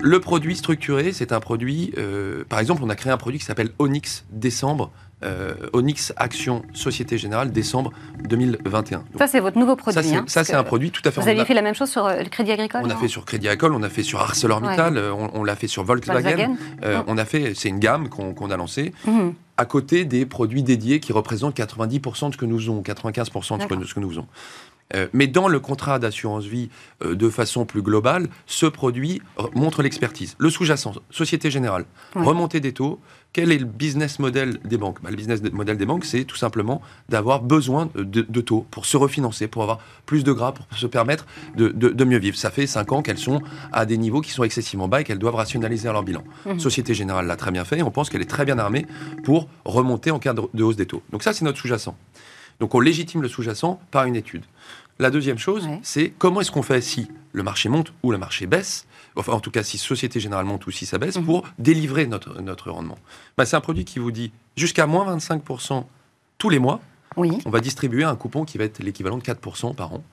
Le produit structuré, c'est un produit, euh, par exemple, on a créé un produit qui s'appelle Onyx Décembre euh, Onyx Action Société Générale décembre 2021. ça, c'est votre nouveau produit. Ça, c'est hein, un produit tout à fait. Vous avez fait la même chose sur euh, le Crédit Agricole On a fait sur Crédit Agricole, on a fait sur ArcelorMittal, euh, on, l'a fait sur Volkswagen. Mmh. On a fait, c'est une gamme qu'on a lancée. Mmh. À côté des produits dédiés qui représentent 90% de ce que nous faisons, 95% de ce que nous faisons. Euh, mais dans le contrat d'assurance vie, euh, de façon plus globale, ce produit montre l'expertise. Le sous-jacent, Société Générale, remontée des taux. Quel est le business model des banques? Bah, Le business model des banques, c'est tout simplement d'avoir besoin de, taux pour se refinancer, pour avoir plus de gras, pour se permettre de, mieux vivre. Ça fait 5 ans qu'elles sont à des niveaux qui sont excessivement bas et qu'elles doivent rationaliser leur bilan. Mmh. Société Générale l'a très bien fait et on pense qu'elle est très bien armée pour remonter en cas de hausse des taux. Donc ça, c'est notre sous-jacent. Donc on légitime le sous-jacent par une étude. La deuxième chose, c'est comment est-ce qu'on fait si le marché monte ou le marché baisse, enfin en tout cas si Société Générale monte ou si ça baisse, mhm. pour délivrer notre, notre rendement. Bah, c'est un produit qui vous dit jusqu'à moins 25% tous les mois, oui. on va distribuer un coupon qui va être l'équivalent de 4% par an.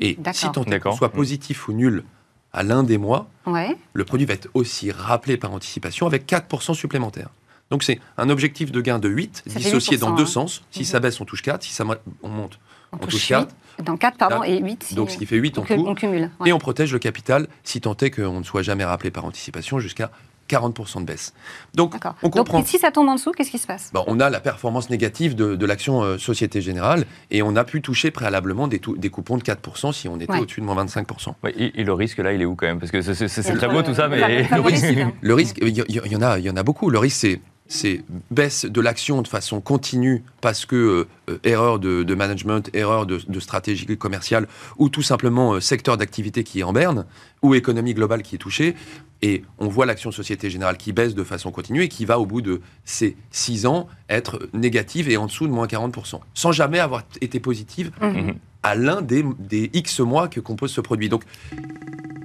Et si tant est soit positif ou nul à l'un des mois, le produit va être aussi rappelé par anticipation avec 4% supplémentaires. Donc c'est un objectif de gain de 8, dissocié dans deux hein. sens. Si mhm. ça baisse, on touche 4. Si ça on monte, on, touche 4. Dans 4, pardon, et 8. Donc ce qui fait 8 en tout. On cumule. Et on protège le capital si tant est qu'on ne soit jamais rappelé par anticipation jusqu'à 40% de baisse. Donc, on comprend. Donc, si ça tombe en dessous, qu'est-ce qui se passe? On a la performance négative de, l'action euh, Société Générale et on a pu toucher préalablement des, des coupons de 4% si on était au-dessus de moins 25%. et, le risque, là, il est où quand même? Parce que c'est très beau tout ça, mais le risque, le risque il y, en a, il y en a beaucoup. Le risque, c'est c'est baisse de l'action de façon continue parce que euh, erreur de, management, erreur de, stratégie commerciale, ou tout simplement secteur d'activité qui est en berne, ou économie globale qui est touchée. Et on voit l'action Société Générale qui baisse de façon continue et qui va, au bout de ces six ans, être négative et en dessous de moins 40%, sans jamais avoir été positive mmh. à l'un des, des X mois que compose ce produit. Donc,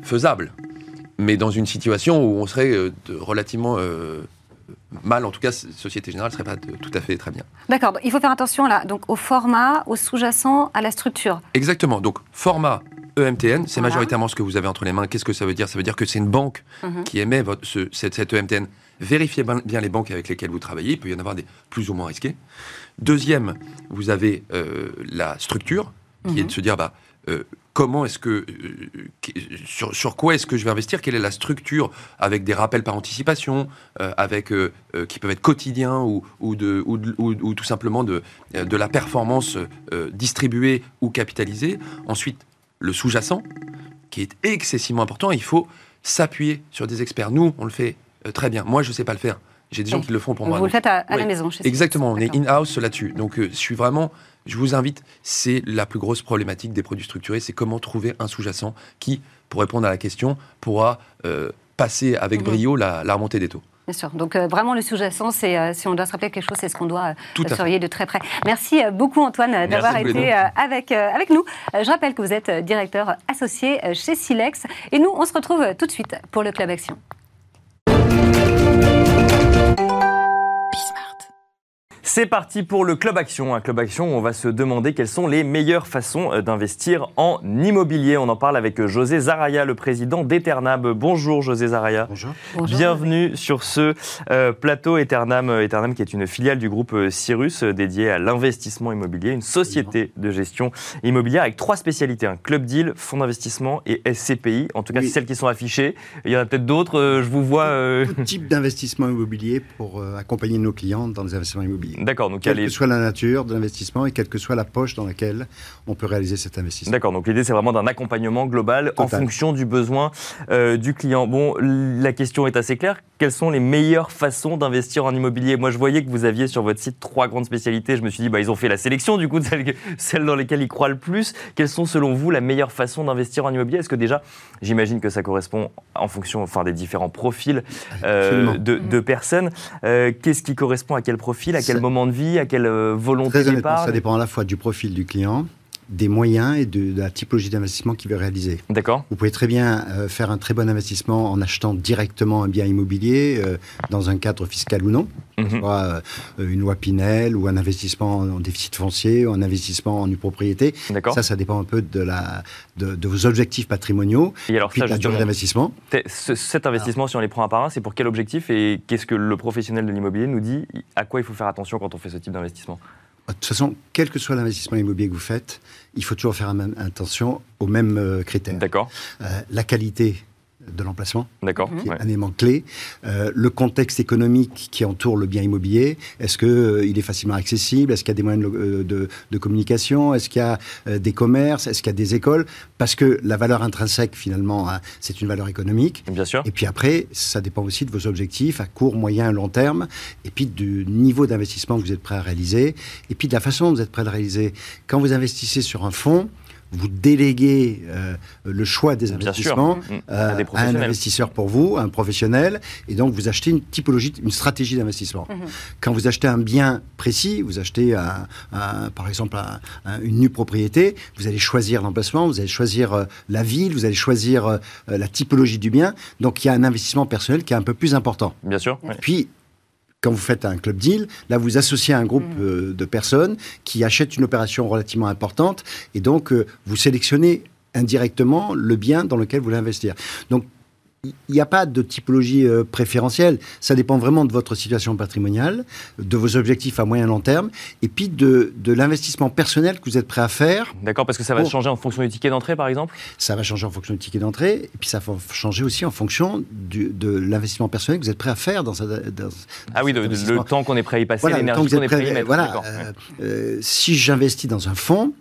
faisable mais dans une situation où on serait euh, relativement euh, mal, en tout cas, Société Générale ne serait pas tout à fait très bien. D'accord, il faut faire attention là, donc au format, au sous-jacent, à la structure. Exactement, donc format EMTN, c'est majoritairement ce que vous avez entre les mains. Qu'est-ce que ça veut dire? Ça veut dire que c'est une banque mhm. qui émet votre, ce, cette, EMTN. Vérifiez bien les banques avec lesquelles vous travaillez, il peut y en avoir des plus ou moins risqués. Deuxième, vous avez euh, la structure, qui est de mhm. se dire, bah, comment est-ce que, euh, sur, quoi est-ce que je vais investir? Quelle est la structure? Avec des rappels par anticipation, euh, avec euh, qui peuvent être quotidiens ou, tout simplement de, de la performance distribuée ou capitalisée. Ensuite, le sous-jacent, qui est excessivement important. Il faut s'appuyer sur des experts. Nous, on le fait très bien. Moi, je ne sais pas le faire. J'ai des gens qui le font pour moi. Vous le faites à, la maison, chez Exactement, on est in-house là-dessus. Donc, je suis vraiment je vous invite, c'est la plus grosse problématique des produits structurés, c'est comment trouver un sous-jacent qui, pour répondre à la question, pourra euh, passer avec mhm. brio la, remontée des taux. Bien sûr. Donc euh, vraiment le sous-jacent, c'est euh, si on doit se rappeler quelque chose, c'est ce qu'on doit surveiller de très près. Merci beaucoup Antoine d'avoir été avec, avec nous. je rappelle que vous êtes directeur associé chez Silex et nous on se retrouve tout de suite pour le Club Action. C'est parti pour le Club Action, un Club Action où on va se demander quelles sont les meilleures façons euh, d'investir en immobilier. On en parle avec euh, José Zaraya, le président d'Eternab. Bonjour José Zaraya. Bonjour. Bienvenue sur ce euh, plateau Eternam, Eternam qui est une filiale du groupe Cyrus dédiée à l'investissement immobilier, une société de gestion immobilière avec trois spécialités, un club deal, fonds d'investissement et SCPI. En tout cas, c'est celles qui sont affichées. Il y en a peut-être d'autres, je vous vois... Tout type d'investissement immobilier pour accompagner nos clients dans les investissements immobiliers. D'accord. Donc, quelle que soit la nature de l'investissement et quelle que soit la poche dans laquelle on peut réaliser cet investissement. D'accord. Donc l'idée, c'est vraiment d'un accompagnement global en fonction du besoin euh, du client. Bon, la question est assez claire. Quelles sont les meilleures façons d'investir en immobilier? Moi, je voyais que vous aviez sur votre site trois grandes spécialités. Je me suis dit, bah, ils ont fait la sélection du coup de celles, dans lesquelles ils croient le plus. Quelles sont, selon vous, la meilleure façon d'investir en immobilier? Est-ce que déjà, j'imagine que ça correspond en fonction, enfin, des différents profils euh, de, personnes. Euh, qu'est-ce qui correspond à quel profil, à quel moment moment de vie, à quelle euh, volonté d'épargne Ça dépend à la fois du profil du client, des moyens et de, la typologie d'investissement qu'il veut réaliser. D'accord. Vous pouvez très bien euh, faire un très bon investissement en achetant directement un bien immobilier euh, dans un cadre fiscal ou non, mhm. soit une loi Pinel ou un investissement en déficit foncier ou un investissement en une propriété. Ça, ça dépend un peu de, la, de, vos objectifs patrimoniaux et alors, puis de la durée d'investissement. Cet investissement, si on les prend un par un, c'est pour quel objectif et qu'est-ce que le professionnel de l'immobilier nous dit À quoi il faut faire attention quand on fait ce type d'investissement? De toute façon, quel que soit l'investissement immobilier que vous faites, il faut toujours faire attention aux mêmes euh, critères. D'accord. Euh, la qualité de l'emplacement, D'accord, qui est un élément clé. Euh, le contexte économique qui entoure le bien immobilier, est-ce qu'il euh, il est facilement accessible? Est-ce qu'il y a des moyens de, de, communication? Est-ce qu'il y a euh, des commerces? Est-ce qu'il y a des écoles? Parce que la valeur intrinsèque, finalement, hein, c'est une valeur économique. Bien sûr. Et puis après, ça dépend aussi de vos objectifs à court, moyen, long terme, et puis du niveau d'investissement que vous êtes prêt à réaliser, et puis de la façon dont vous êtes prêt à le réaliser. Quand vous investissez sur un fonds, vous déléguez euh, le choix des investissements mmh. euh, à, un investisseur pour vous, un professionnel, et donc vous achetez une typologie, une stratégie d'investissement. Mmh. Quand vous achetez un bien précis, vous achetez un, par exemple une nue propriété, vous allez choisir l'emplacement, vous allez choisir euh, la ville, vous allez choisir la typologie du bien. Donc il y a un investissement personnel qui est un peu plus important. Bien sûr. Puis quand vous faites un club deal, là vous associez un groupe mm. euh, de personnes qui achètent une opération relativement importante et donc euh, vous sélectionnez indirectement le bien dans lequel vous voulez investir. Donc il n'y a pas de typologie euh, préférentielle. Ça dépend vraiment de votre situation patrimoniale, de vos objectifs à moyen et long terme, et puis de, de l'investissement personnel que vous êtes prêt à faire. D'accord, parce que ça va changer en fonction du ticket d'entrée, par exemple? Ça va changer en fonction du ticket d'entrée, et puis ça va changer aussi en fonction du, de l'investissement personnel que vous êtes prêt à faire dans, Ah oui, le temps qu'on est prêt à y passer, l'énergie qu'on est prêt à y mettre. Voilà, euh, euh, si j'investis dans un fonds,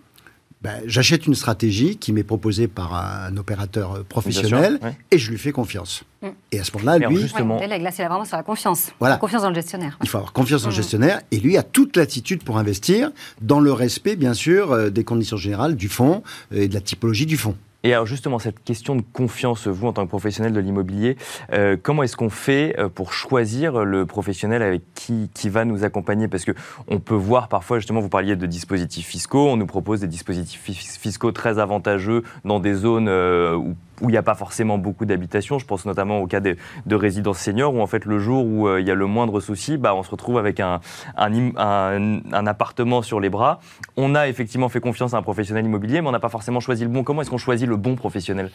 ben, j'achète une stratégie qui m'est proposée par un, opérateur professionnel et je lui fais confiance. Mm. Et à ce moment-là, lui. justement... là, c'est vraiment sur la confiance. Voilà. La confiance dans le gestionnaire. Il faut avoir confiance dans le mm. gestionnaire et lui a toute l'attitude pour investir dans le respect, bien sûr, euh, des conditions générales du fonds et de la typologie du fonds. Et alors justement, cette question de confiance, vous en tant que professionnel de l'immobilier, euh, comment est-ce qu'on fait euh, pour choisir le professionnel avec qui, qui va nous accompagner? Parce que on peut voir parfois, justement, vous parliez de dispositifs fiscaux, on nous propose des dispositifs fiscaux très avantageux dans des zones euh, où où il n'y a pas forcément beaucoup d'habitations. Je pense notamment au cas de, de résidences seniors, où en fait le jour où euh, il y a le moindre souci, bah, on se retrouve avec un, un, appartement sur les bras. On a effectivement fait confiance à un professionnel immobilier, mais on n'a pas forcément choisi le bon. Comment est-ce qu'on choisit le bon professionnel?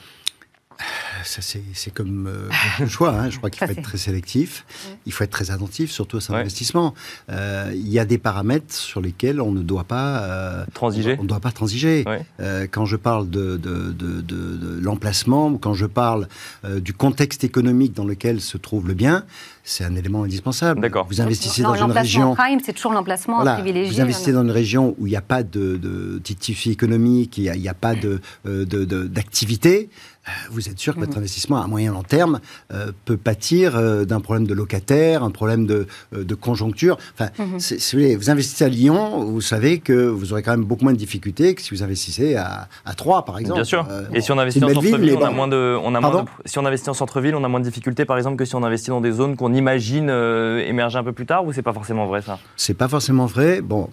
Ça, c'est comme euh, choix. Hein. Je crois qu'il faut être très sélectif. Il faut être très attentif, surtout à son investissement. Euh, il y a des paramètres sur lesquels on ne doit pas euh, transiger. On ne doit pas transiger. Euh, quand je parle de, de, de, de l'emplacement ou quand je parle du contexte économique dans lequel se trouve le bien, c'est un élément indispensable. D'accord. Vous investissez dans une région. prime, c'est toujours l'emplacement voilà, privilégié. Vous investissez dans une région où il n'y a pas de, de, économique, il n'y a, a, pas d'activité. Euh, vous êtes sûr que votre mhm. investissement à moyen long terme euh, peut pâtir euh, d'un problème de locataire, un problème de, de conjoncture? Enfin, mhm. vous, investissez à Lyon, vous savez que vous aurez quand même beaucoup moins de difficultés que si vous investissez à, à Troyes, par exemple. Bien sûr. Et si on investit en centre-ville, on a moins de, on a moins de, si on investit en centre-ville, on a moins de difficultés, par exemple, que si on investit dans des zones qu'on imagine émerger un peu plus tard, ou c'est pas forcément vrai ça? C'est pas forcément vrai. Bon,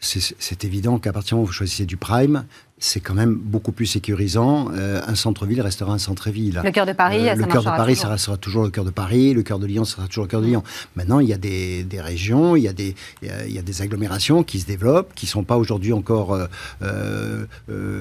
c'est évident qu'à partir du moment où vous choisissez du prime, c'est quand même beaucoup plus sécurisant. Euh, un centre-ville restera un centre-ville. Le cœur de Paris, euh, Le cœur de Paris, ça restera toujours le cœur de Paris. Le cœur de Lyon, ça sera toujours le cœur de Lyon. Maintenant, il y a des, régions, il y a des, il y a, des agglomérations qui se développent, qui ne sont pas aujourd'hui encore euh,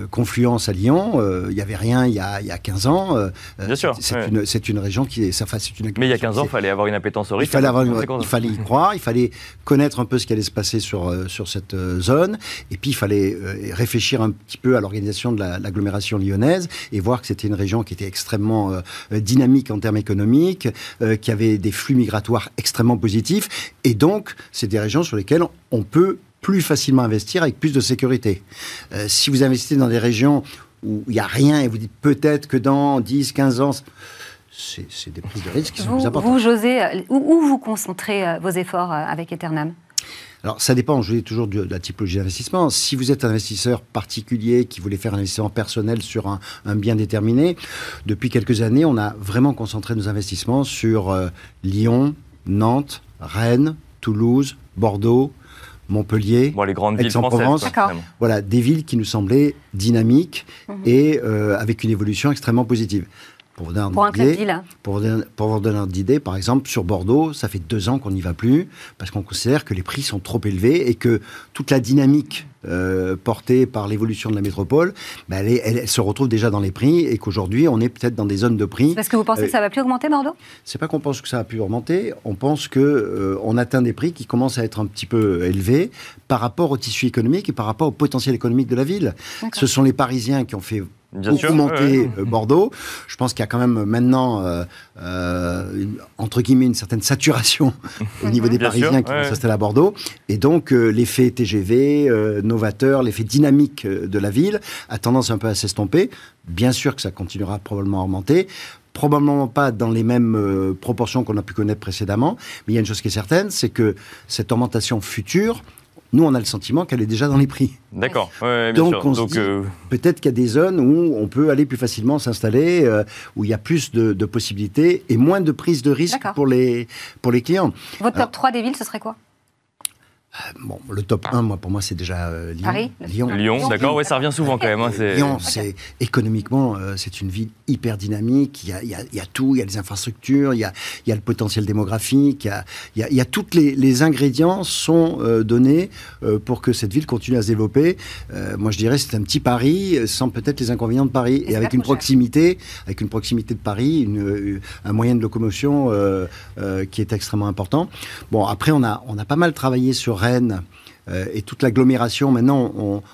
confluence à Lyon. il n'y avait rien il y a, il y a 15 ans. Bien sûr. C'est une, une, région qui. Ça, une Mais il y a 15 ans, il fallait avoir une appétence au risque. Il fallait, avoir il fallait y croire, il fallait connaître un peu ce qui allait se passer sur, sur cette zone. Et puis, il fallait réfléchir un petit peu à l'organisation de l'agglomération lyonnaise et voir que c'était une région qui était extrêmement euh, dynamique en termes économiques, euh, qui avait des flux migratoires extrêmement positifs. Et donc, c'est des régions sur lesquelles on peut plus facilement investir avec plus de sécurité. Euh, si vous investissez dans des régions où il n'y a rien et vous dites peut-être que dans 10, 15 ans, c'est des prises de risque qui sont plus importantes. Vous, José, où, où vous concentrez vos efforts avec Eternam? Alors, ça dépend, je dis toujours de la typologie d'investissement. Si vous êtes un investisseur particulier qui voulait faire un investissement personnel sur un, bien déterminé, depuis quelques années, on a vraiment concentré nos investissements sur euh, Lyon, Nantes, Rennes, Toulouse, Bordeaux, Montpellier, bon, les grandes villes provence Voilà, des villes qui nous semblaient dynamiques mhm. et euh, avec une évolution extrêmement positive. Pour vous donner un idée, pour, vous donner d'idée, par exemple, sur Bordeaux, ça fait deux ans qu'on n'y va plus parce qu'on considère que les prix sont trop élevés et que toute la dynamique euh, portée par l'évolution de la métropole, bah, elle, se retrouve déjà dans les prix et qu'aujourd'hui, on est peut-être dans des zones de prix. Parce que vous pensez que euh, ça va plus augmenter, Bordeaux? C'est pas qu'on pense que ça va plus augmenter. On pense que euh, on atteint des prix qui commencent à être un petit peu élevés par rapport au tissu économique et par rapport au potentiel économique de la ville. Ce sont les Parisiens qui ont fait Bien sûr, monter euh, Bordeaux. Je pense qu'il y a quand même maintenant, euh, euh, entre guillemets, une certaine saturation au niveau des Parisiens qui vont s'installer à Bordeaux. Et donc, l'effet TGV, novateur, l'effet dynamique de la ville a tendance un peu à s'estomper. Bien sûr que ça continuera probablement à augmenter probablement pas dans les mêmes proportions qu'on a pu connaître précédemment, mais il y a une chose qui est certaine, c'est que cette augmentation future nous, on a le sentiment qu'elle est déjà dans les prix. D'accord. Donc, on se dit, euh, peut-être qu'il y a des zones où on peut aller plus facilement s'installer, euh, où il y a plus de, possibilités et moins de prise de risque pour les, pour les clients. Votre top 3 des villes, ce serait quoi? euh, bon, le top 1, moi, pour moi, c'est déjà euh, Lyon. Paris Lyon. Lyon, d'accord, ouais, ça revient souvent quand même. Hein, Lyon, c'est économiquement, euh, c'est une ville hyper dynamique. Il y, a, il, y a, il y, a, tout, il y a les infrastructures, il y a, il y a le potentiel démographique, il y a, il y a, toutes les, les ingrédients sont donnés pour que cette ville continue à se développer. moi, je dirais, c'est un petit Paris sans peut-être les inconvénients de Paris et, avec une proximité, avec une proximité de Paris, une, un moyen de locomotion qui est extrêmement important. Bon, après, on a, on a pas mal travaillé sur Euh, et toute l'agglomération, maintenant,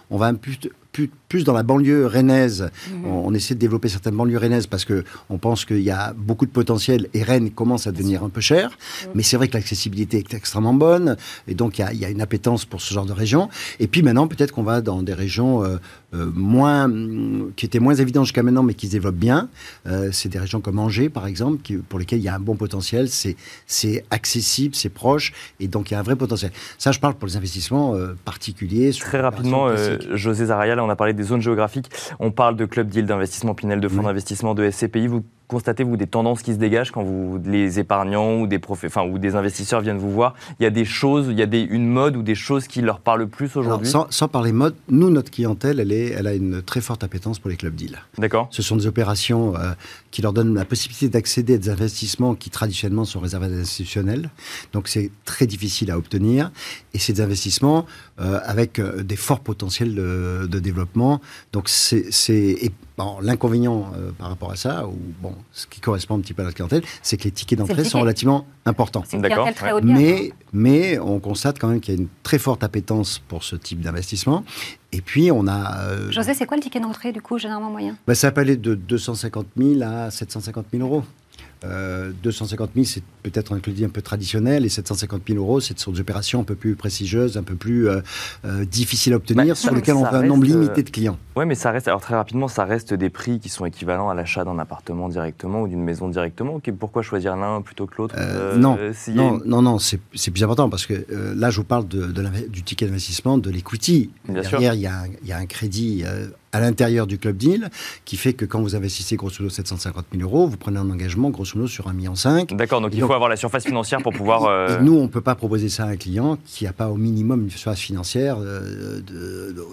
on, va un peu plus, dans la banlieue rennaise. Mhm. On, essaie de développer certaines banlieues rennaises parce qu'on pense qu'il y a beaucoup de potentiel et Rennes commence à devenir un peu cher. Mais c'est vrai que l'accessibilité est extrêmement bonne et donc il y, a, une appétence pour ce genre de région. Et puis maintenant, peut-être qu'on va dans des régions euh, euh, moins, qui étaient moins évidentes jusqu'à maintenant, mais qui se développent bien. Euh, c'est des régions comme Angers, par exemple, qui, pour lesquelles il y a un bon potentiel. C'est accessible, c'est proche, et donc il y a un vrai potentiel. Ça, je parle pour les investissements particuliers. Très rapidement, José On a parlé des zones géographiques. On parle de club deal d'investissement Pinel, de fonds d'investissement de SCPI. Vous constatez-vous des tendances qui se dégagent quand vous, les épargnants ou des, enfin, ou des investisseurs viennent vous voir Il y a des choses, il y a des, une mode ou des choses qui leur parlent plus aujourd'hui? sans, sans, parler mode, nous, notre clientèle, elle, est, elle a une très forte appétence pour les clubs deals. D'accord. Ce sont des opérations euh, qui leur donnent la possibilité d'accéder à des investissements qui traditionnellement sont réservés à des institutionnels. Donc c'est très difficile à obtenir. Et des investissements euh, avec euh, des forts potentiels de, de développement. Donc c'est l'inconvénient euh, par rapport à ça, ou bon, ce qui correspond un petit peu à la clientèle, c'est que les tickets d'entrée sont relativement importants. D'accord. Mais, mais on constate quand même qu'il y a une très forte appétence pour ce type d'investissement. Et puis, on a. Euh, José, c'est quoi le ticket d'entrée, du coup, généralement moyen? Bah, Ça peut aller de 250 000 à 750 000 euros. 250 000, c'est peut-être un crédit un peu traditionnel, et 750 000 euros, c'est sur des opérations un peu plus prestigieuses, un peu plus euh, euh, difficiles à obtenir, bah, sur lesquelles on a un nombre limité de clients. Oui, mais ça reste, alors très rapidement, ça reste des prix qui sont équivalents à l'achat d'un appartement directement ou d'une maison directement. Pourquoi choisir l'un plutôt que l'autre euh, Non, non, non, non, c'est plus important, parce que là, je vous parle de, du ticket d'investissement, de l'equity. Derrière, il y, il y, a un crédit à l'intérieur du club deal, qui fait que quand vous investissez grosso modo 750 000 euros, vous prenez un engagement grosso modo sur 1,5 million. D'accord, donc il faut avoir la surface financière pour pouvoir... Et, nous, on ne peut pas proposer ça à un client qui n'a pas au minimum une surface financière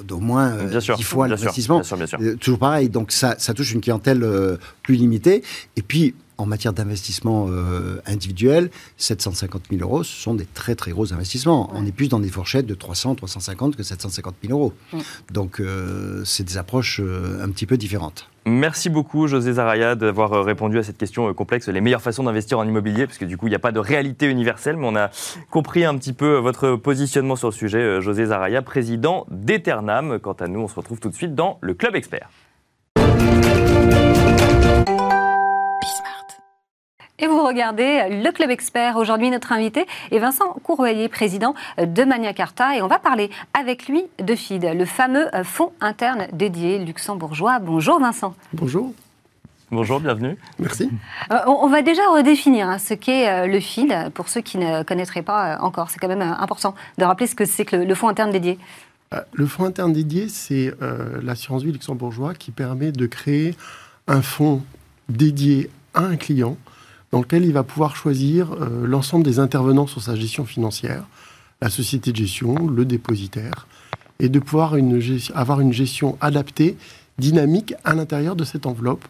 d'au moins euh, bien 10 fois l'investissement. Euh, toujours pareil, donc ça, ça touche une clientèle euh, plus limitée. Et puis, en matière d'investissement euh, individuel, 750 000 euros, ce sont des très très gros investissements. On est plus dans des fourchettes de 300, 350 que 750 000 euros. Donc euh, c'est des approches euh, un petit peu différentes. Merci beaucoup José Zaraya d'avoir répondu à cette question complexe, les meilleures façons d'investir en immobilier, parce que du coup il n'y a pas de réalité universelle, mais on a compris un petit peu votre positionnement sur le sujet. José Zaraya, président d'Eternam. Quant à nous, on se retrouve tout de suite dans le Club Expert. Et vous regardez le Club Expert. Aujourd'hui, notre invité est Vincent Courvoyer, président de Mania Carta. Et on va parler avec lui de FID, le fameux fonds interne dédié luxembourgeois. Bonjour Vincent. Bonjour. Bonjour, bienvenue. Merci. Euh, on va déjà redéfinir hein, ce qu'est euh, le FID pour ceux qui ne connaîtraient pas euh, encore. C'est quand même important de rappeler ce que c'est que le, fonds interne dédié. Le fonds interne dédié, c'est l'assurance vie luxembourgeois qui permet de créer un fonds dédié à un client dans lequel il va pouvoir choisir euh, l'ensemble des intervenants sur sa gestion financière, la société de gestion, le dépositaire, et de pouvoir une, avoir une gestion adaptée, dynamique à l'intérieur de cette enveloppe,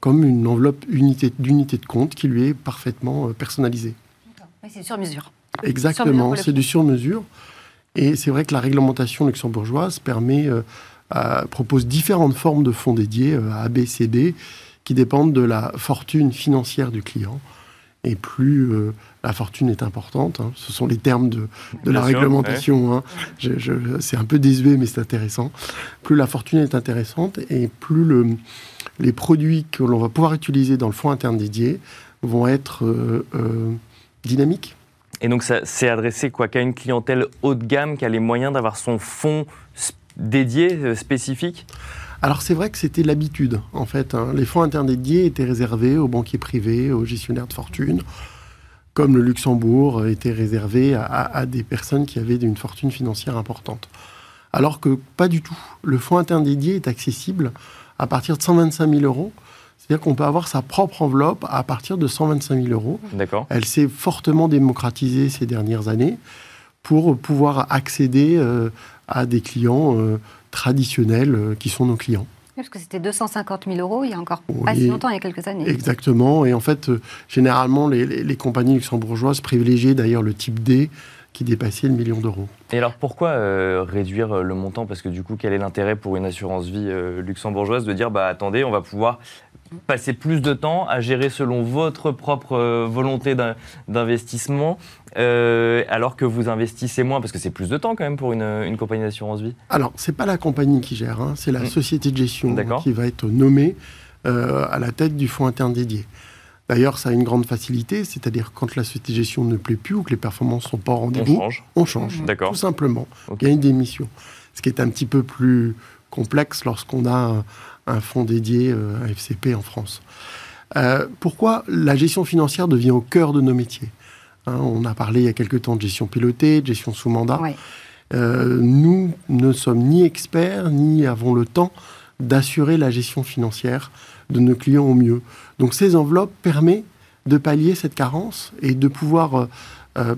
comme une enveloppe d'unité de compte qui lui est parfaitement euh, personnalisée. Oui, c'est sur mesure. Exactement, c'est du sur mesure. Et c'est vrai que la réglementation luxembourgeoise permet, euh, propose différentes formes de fonds dédiés à ABCD qui dépendent de la fortune financière du client. Et plus euh, la fortune est importante, hein, ce sont les termes de, la réglementation, hein. c'est un peu désuet mais c'est intéressant, plus la fortune est intéressante et plus le, les produits que l'on va pouvoir utiliser dans le fonds interne dédié vont être euh, euh, dynamiques. Et donc c'est adressé quoi qu'à une clientèle haut de gamme qui a les moyens d'avoir son fonds dédié, spécifique? Alors c'est vrai que c'était l'habitude, en fait. Hein. Les fonds interdédiés étaient réservés aux banquiers privés, aux gestionnaires de fortune, comme le Luxembourg était réservé à, des personnes qui avaient une fortune financière importante. Alors que pas du tout. Le fonds interdédié est accessible à partir de 125 000 euros. C'est-à-dire qu'on peut avoir sa propre enveloppe à partir de 125 000 euros. D'accord. Elle s'est fortement démocratisée ces dernières années pour pouvoir accéder euh, à des clients euh, traditionnels euh, qui sont nos clients. parce que c'était 250 000 euros il y a encore pas si longtemps, il y a quelques années. Exactement. Et en fait, euh, généralement, les, compagnies luxembourgeoises privilégiaient d'ailleurs le type D qui dépassait le million d'euros. Et alors pourquoi euh, réduire le montant? Parce que du coup, quel est l'intérêt pour une assurance vie luxembourgeoise de dire, bah attendez, on va pouvoir passer plus de temps à gérer selon votre propre euh, volonté d'investissement, euh, alors que vous investissez moins, parce que c'est plus de temps quand même pour une, compagnie d'assurance vie Alors, ce n'est pas la compagnie qui gère, hein, c'est la mm. société de gestion qui va être nommée euh, à la tête du fonds interne dédié. D'ailleurs, ça a une grande facilité, c'est-à-dire quand la société de gestion ne plaît plus ou que les performances ne sont pas au rendez-vous, on change. On change, tout simplement. Il y a une démission. Ce qui est un petit peu plus complexe lorsqu'on a un fonds dédié euh, à FCP en France. Euh, pourquoi la gestion financière devient au cœur de nos métiers hein, On a parlé il y a quelque temps de gestion pilotée, de gestion sous mandat. Euh, nous ne sommes ni experts, ni avons le temps d'assurer la gestion financière de nos clients au mieux. Donc ces enveloppes permettent de pallier cette carence et de pouvoir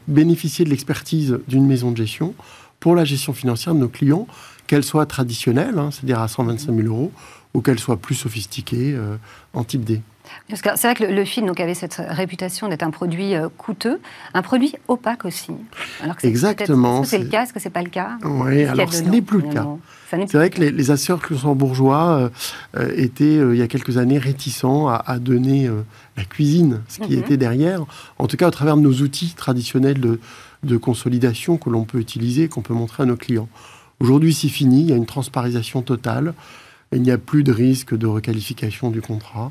bénéficier de l'expertise d'une maison de gestion pour la gestion financière de nos clients, qu'elle soit traditionnelle, hein, c'est-à-dire à 125 000 euros, ou qu'elle soit plus sophistiquée euh, en type D. C'est vrai que le, film donc, avait cette réputation d'être un produit euh, coûteux, un produit opaque aussi. Alors que Exactement. Est-ce que c'est le cas Est-ce que ce n'est pas le cas? Oui, alors ce n'est plus le cas. C'est vrai que les, les assureurs luxembourgeois euh, étaient, il y a quelques années, réticents à, donner la cuisine, ce qui mhm. était derrière, en tout cas au travers de nos outils traditionnels de, de consolidation que l'on peut utiliser, qu'on peut montrer à nos clients. Aujourd'hui, c'est fini, il y a une transparisation totale il n'y a plus de risque de requalification du contrat.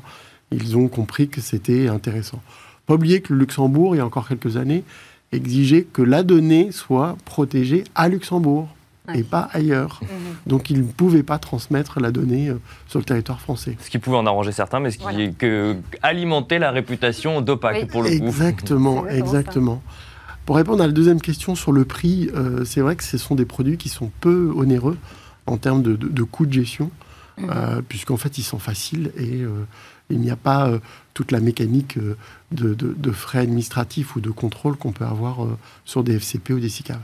Ils ont compris que c'était intéressant. Pas oublier que le Luxembourg, il y a encore quelques années, exigeait que la donnée soit protégée à Luxembourg et pas ailleurs. Mhm. Donc ils ne pouvaient pas transmettre la donnée euh, sur le territoire français. Ce qui pouvait en arranger certains, mais ce qui que, alimentait la réputation d'OPAC pour le coup. Exactement, exactement. Pour répondre à la deuxième question sur le prix, euh, c'est vrai que ce sont des produits qui sont peu onéreux en termes de, de, de coûts de gestion. Euh, puisqu'en fait, ils sont faciles et euh, il n'y a pas euh, toute la mécanique de, frais administratifs ou de contrôle qu'on peut avoir sur des FCP ou des SICAV.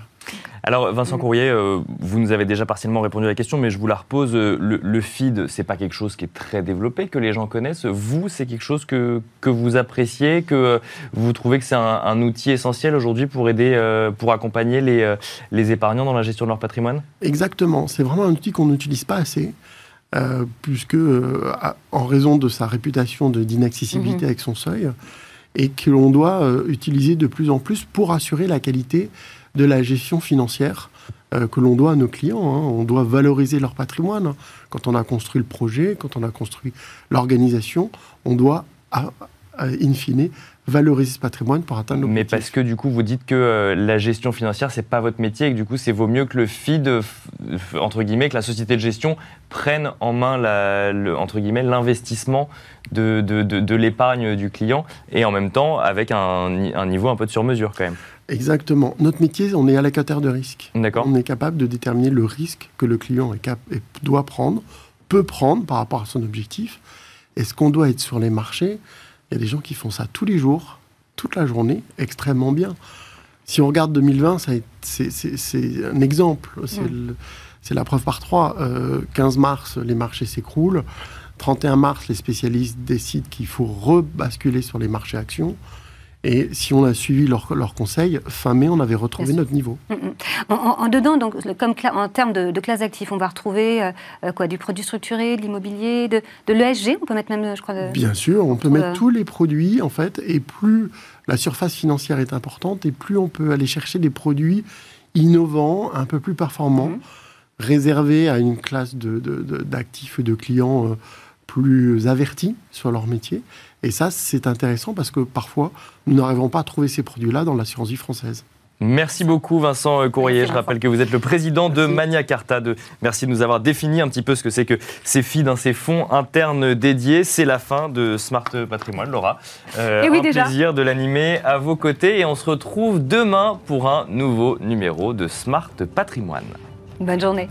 Alors, Vincent Courrier, vous nous avez déjà partiellement répondu à la question, mais je vous la repose. Le, le feed, c'est pas quelque chose qui est très développé, que les gens connaissent. Vous, c'est quelque chose que, que vous appréciez, que vous trouvez que c'est un, outil essentiel aujourd'hui pour aider, pour accompagner les, les épargnants dans la gestion de leur patrimoine? Exactement. C'est vraiment un outil qu'on n'utilise pas assez. Euh, puisque euh, en raison de sa réputation d'inaccessibilité mhm. avec son seuil, et que l'on doit euh, utiliser de plus en plus pour assurer la qualité de la gestion financière que l'on doit à nos clients. Hein. On doit valoriser leur patrimoine. Quand on a construit le projet, quand on a construit l'organisation, on doit, in fine, valoriser ce patrimoine pour atteindre l'objectif. Mais parce que du coup, vous dites que euh, la gestion financière, c'est pas votre métier et que du coup, c'est vaut mieux que le FID, entre guillemets, que la société de gestion prenne en main, la, le, entre guillemets, l'investissement de, de, de, l'épargne du client et en même temps avec un, un, niveau un peu de sur-mesure quand même. Exactement. Notre métier, on est allocataire de risque. D'accord. On est capable de déterminer le risque que le client est cap doit prendre, peut prendre par rapport à son objectif. Est-ce qu'on doit être sur les marchés il y a des gens qui font ça tous les jours, toute la journée, extrêmement bien. Si on regarde 2020, c'est un exemple. C'est la preuve par trois. 15 euh, mars, les marchés s'écroulent. 31 mars, les spécialistes décident qu'il faut rebasculer sur les marchés actions. Et si on a suivi leurs leur conseils, fin mai, on avait retrouvé notre niveau. Mm, mm. En, dedans, donc, comme en termes de, de classe d'actifs, on va retrouver euh, euh, quoi, du produit structuré, de l'immobilier, de, de l'ESG. On peut mettre même, je crois. Bien sûr, on peut mettre tous les produits en fait, et plus la surface financière est importante, et plus on peut aller chercher des produits innovants, un peu plus performants, mm. réservés à une classe d'actifs de, de, et de clients euh, plus avertis sur leur métier. Et ça, c'est intéressant parce que parfois, nous n'arrivons pas à trouver ces produits-là dans l'assurance vie française. Merci beaucoup Vincent euh, Courrier. Je rappelle que vous êtes le président de merci. Magna Carta. De... Merci de nous avoir défini un petit peu ce que c'est que ces FID, ces fonds internes dédiés. C'est la fin de Smart Patrimoine, Laura. Euh, et oui, un plaisir de l'animer à vos côtés et on se retrouve demain pour un nouveau numéro de Smart Patrimoine. Bonne journée.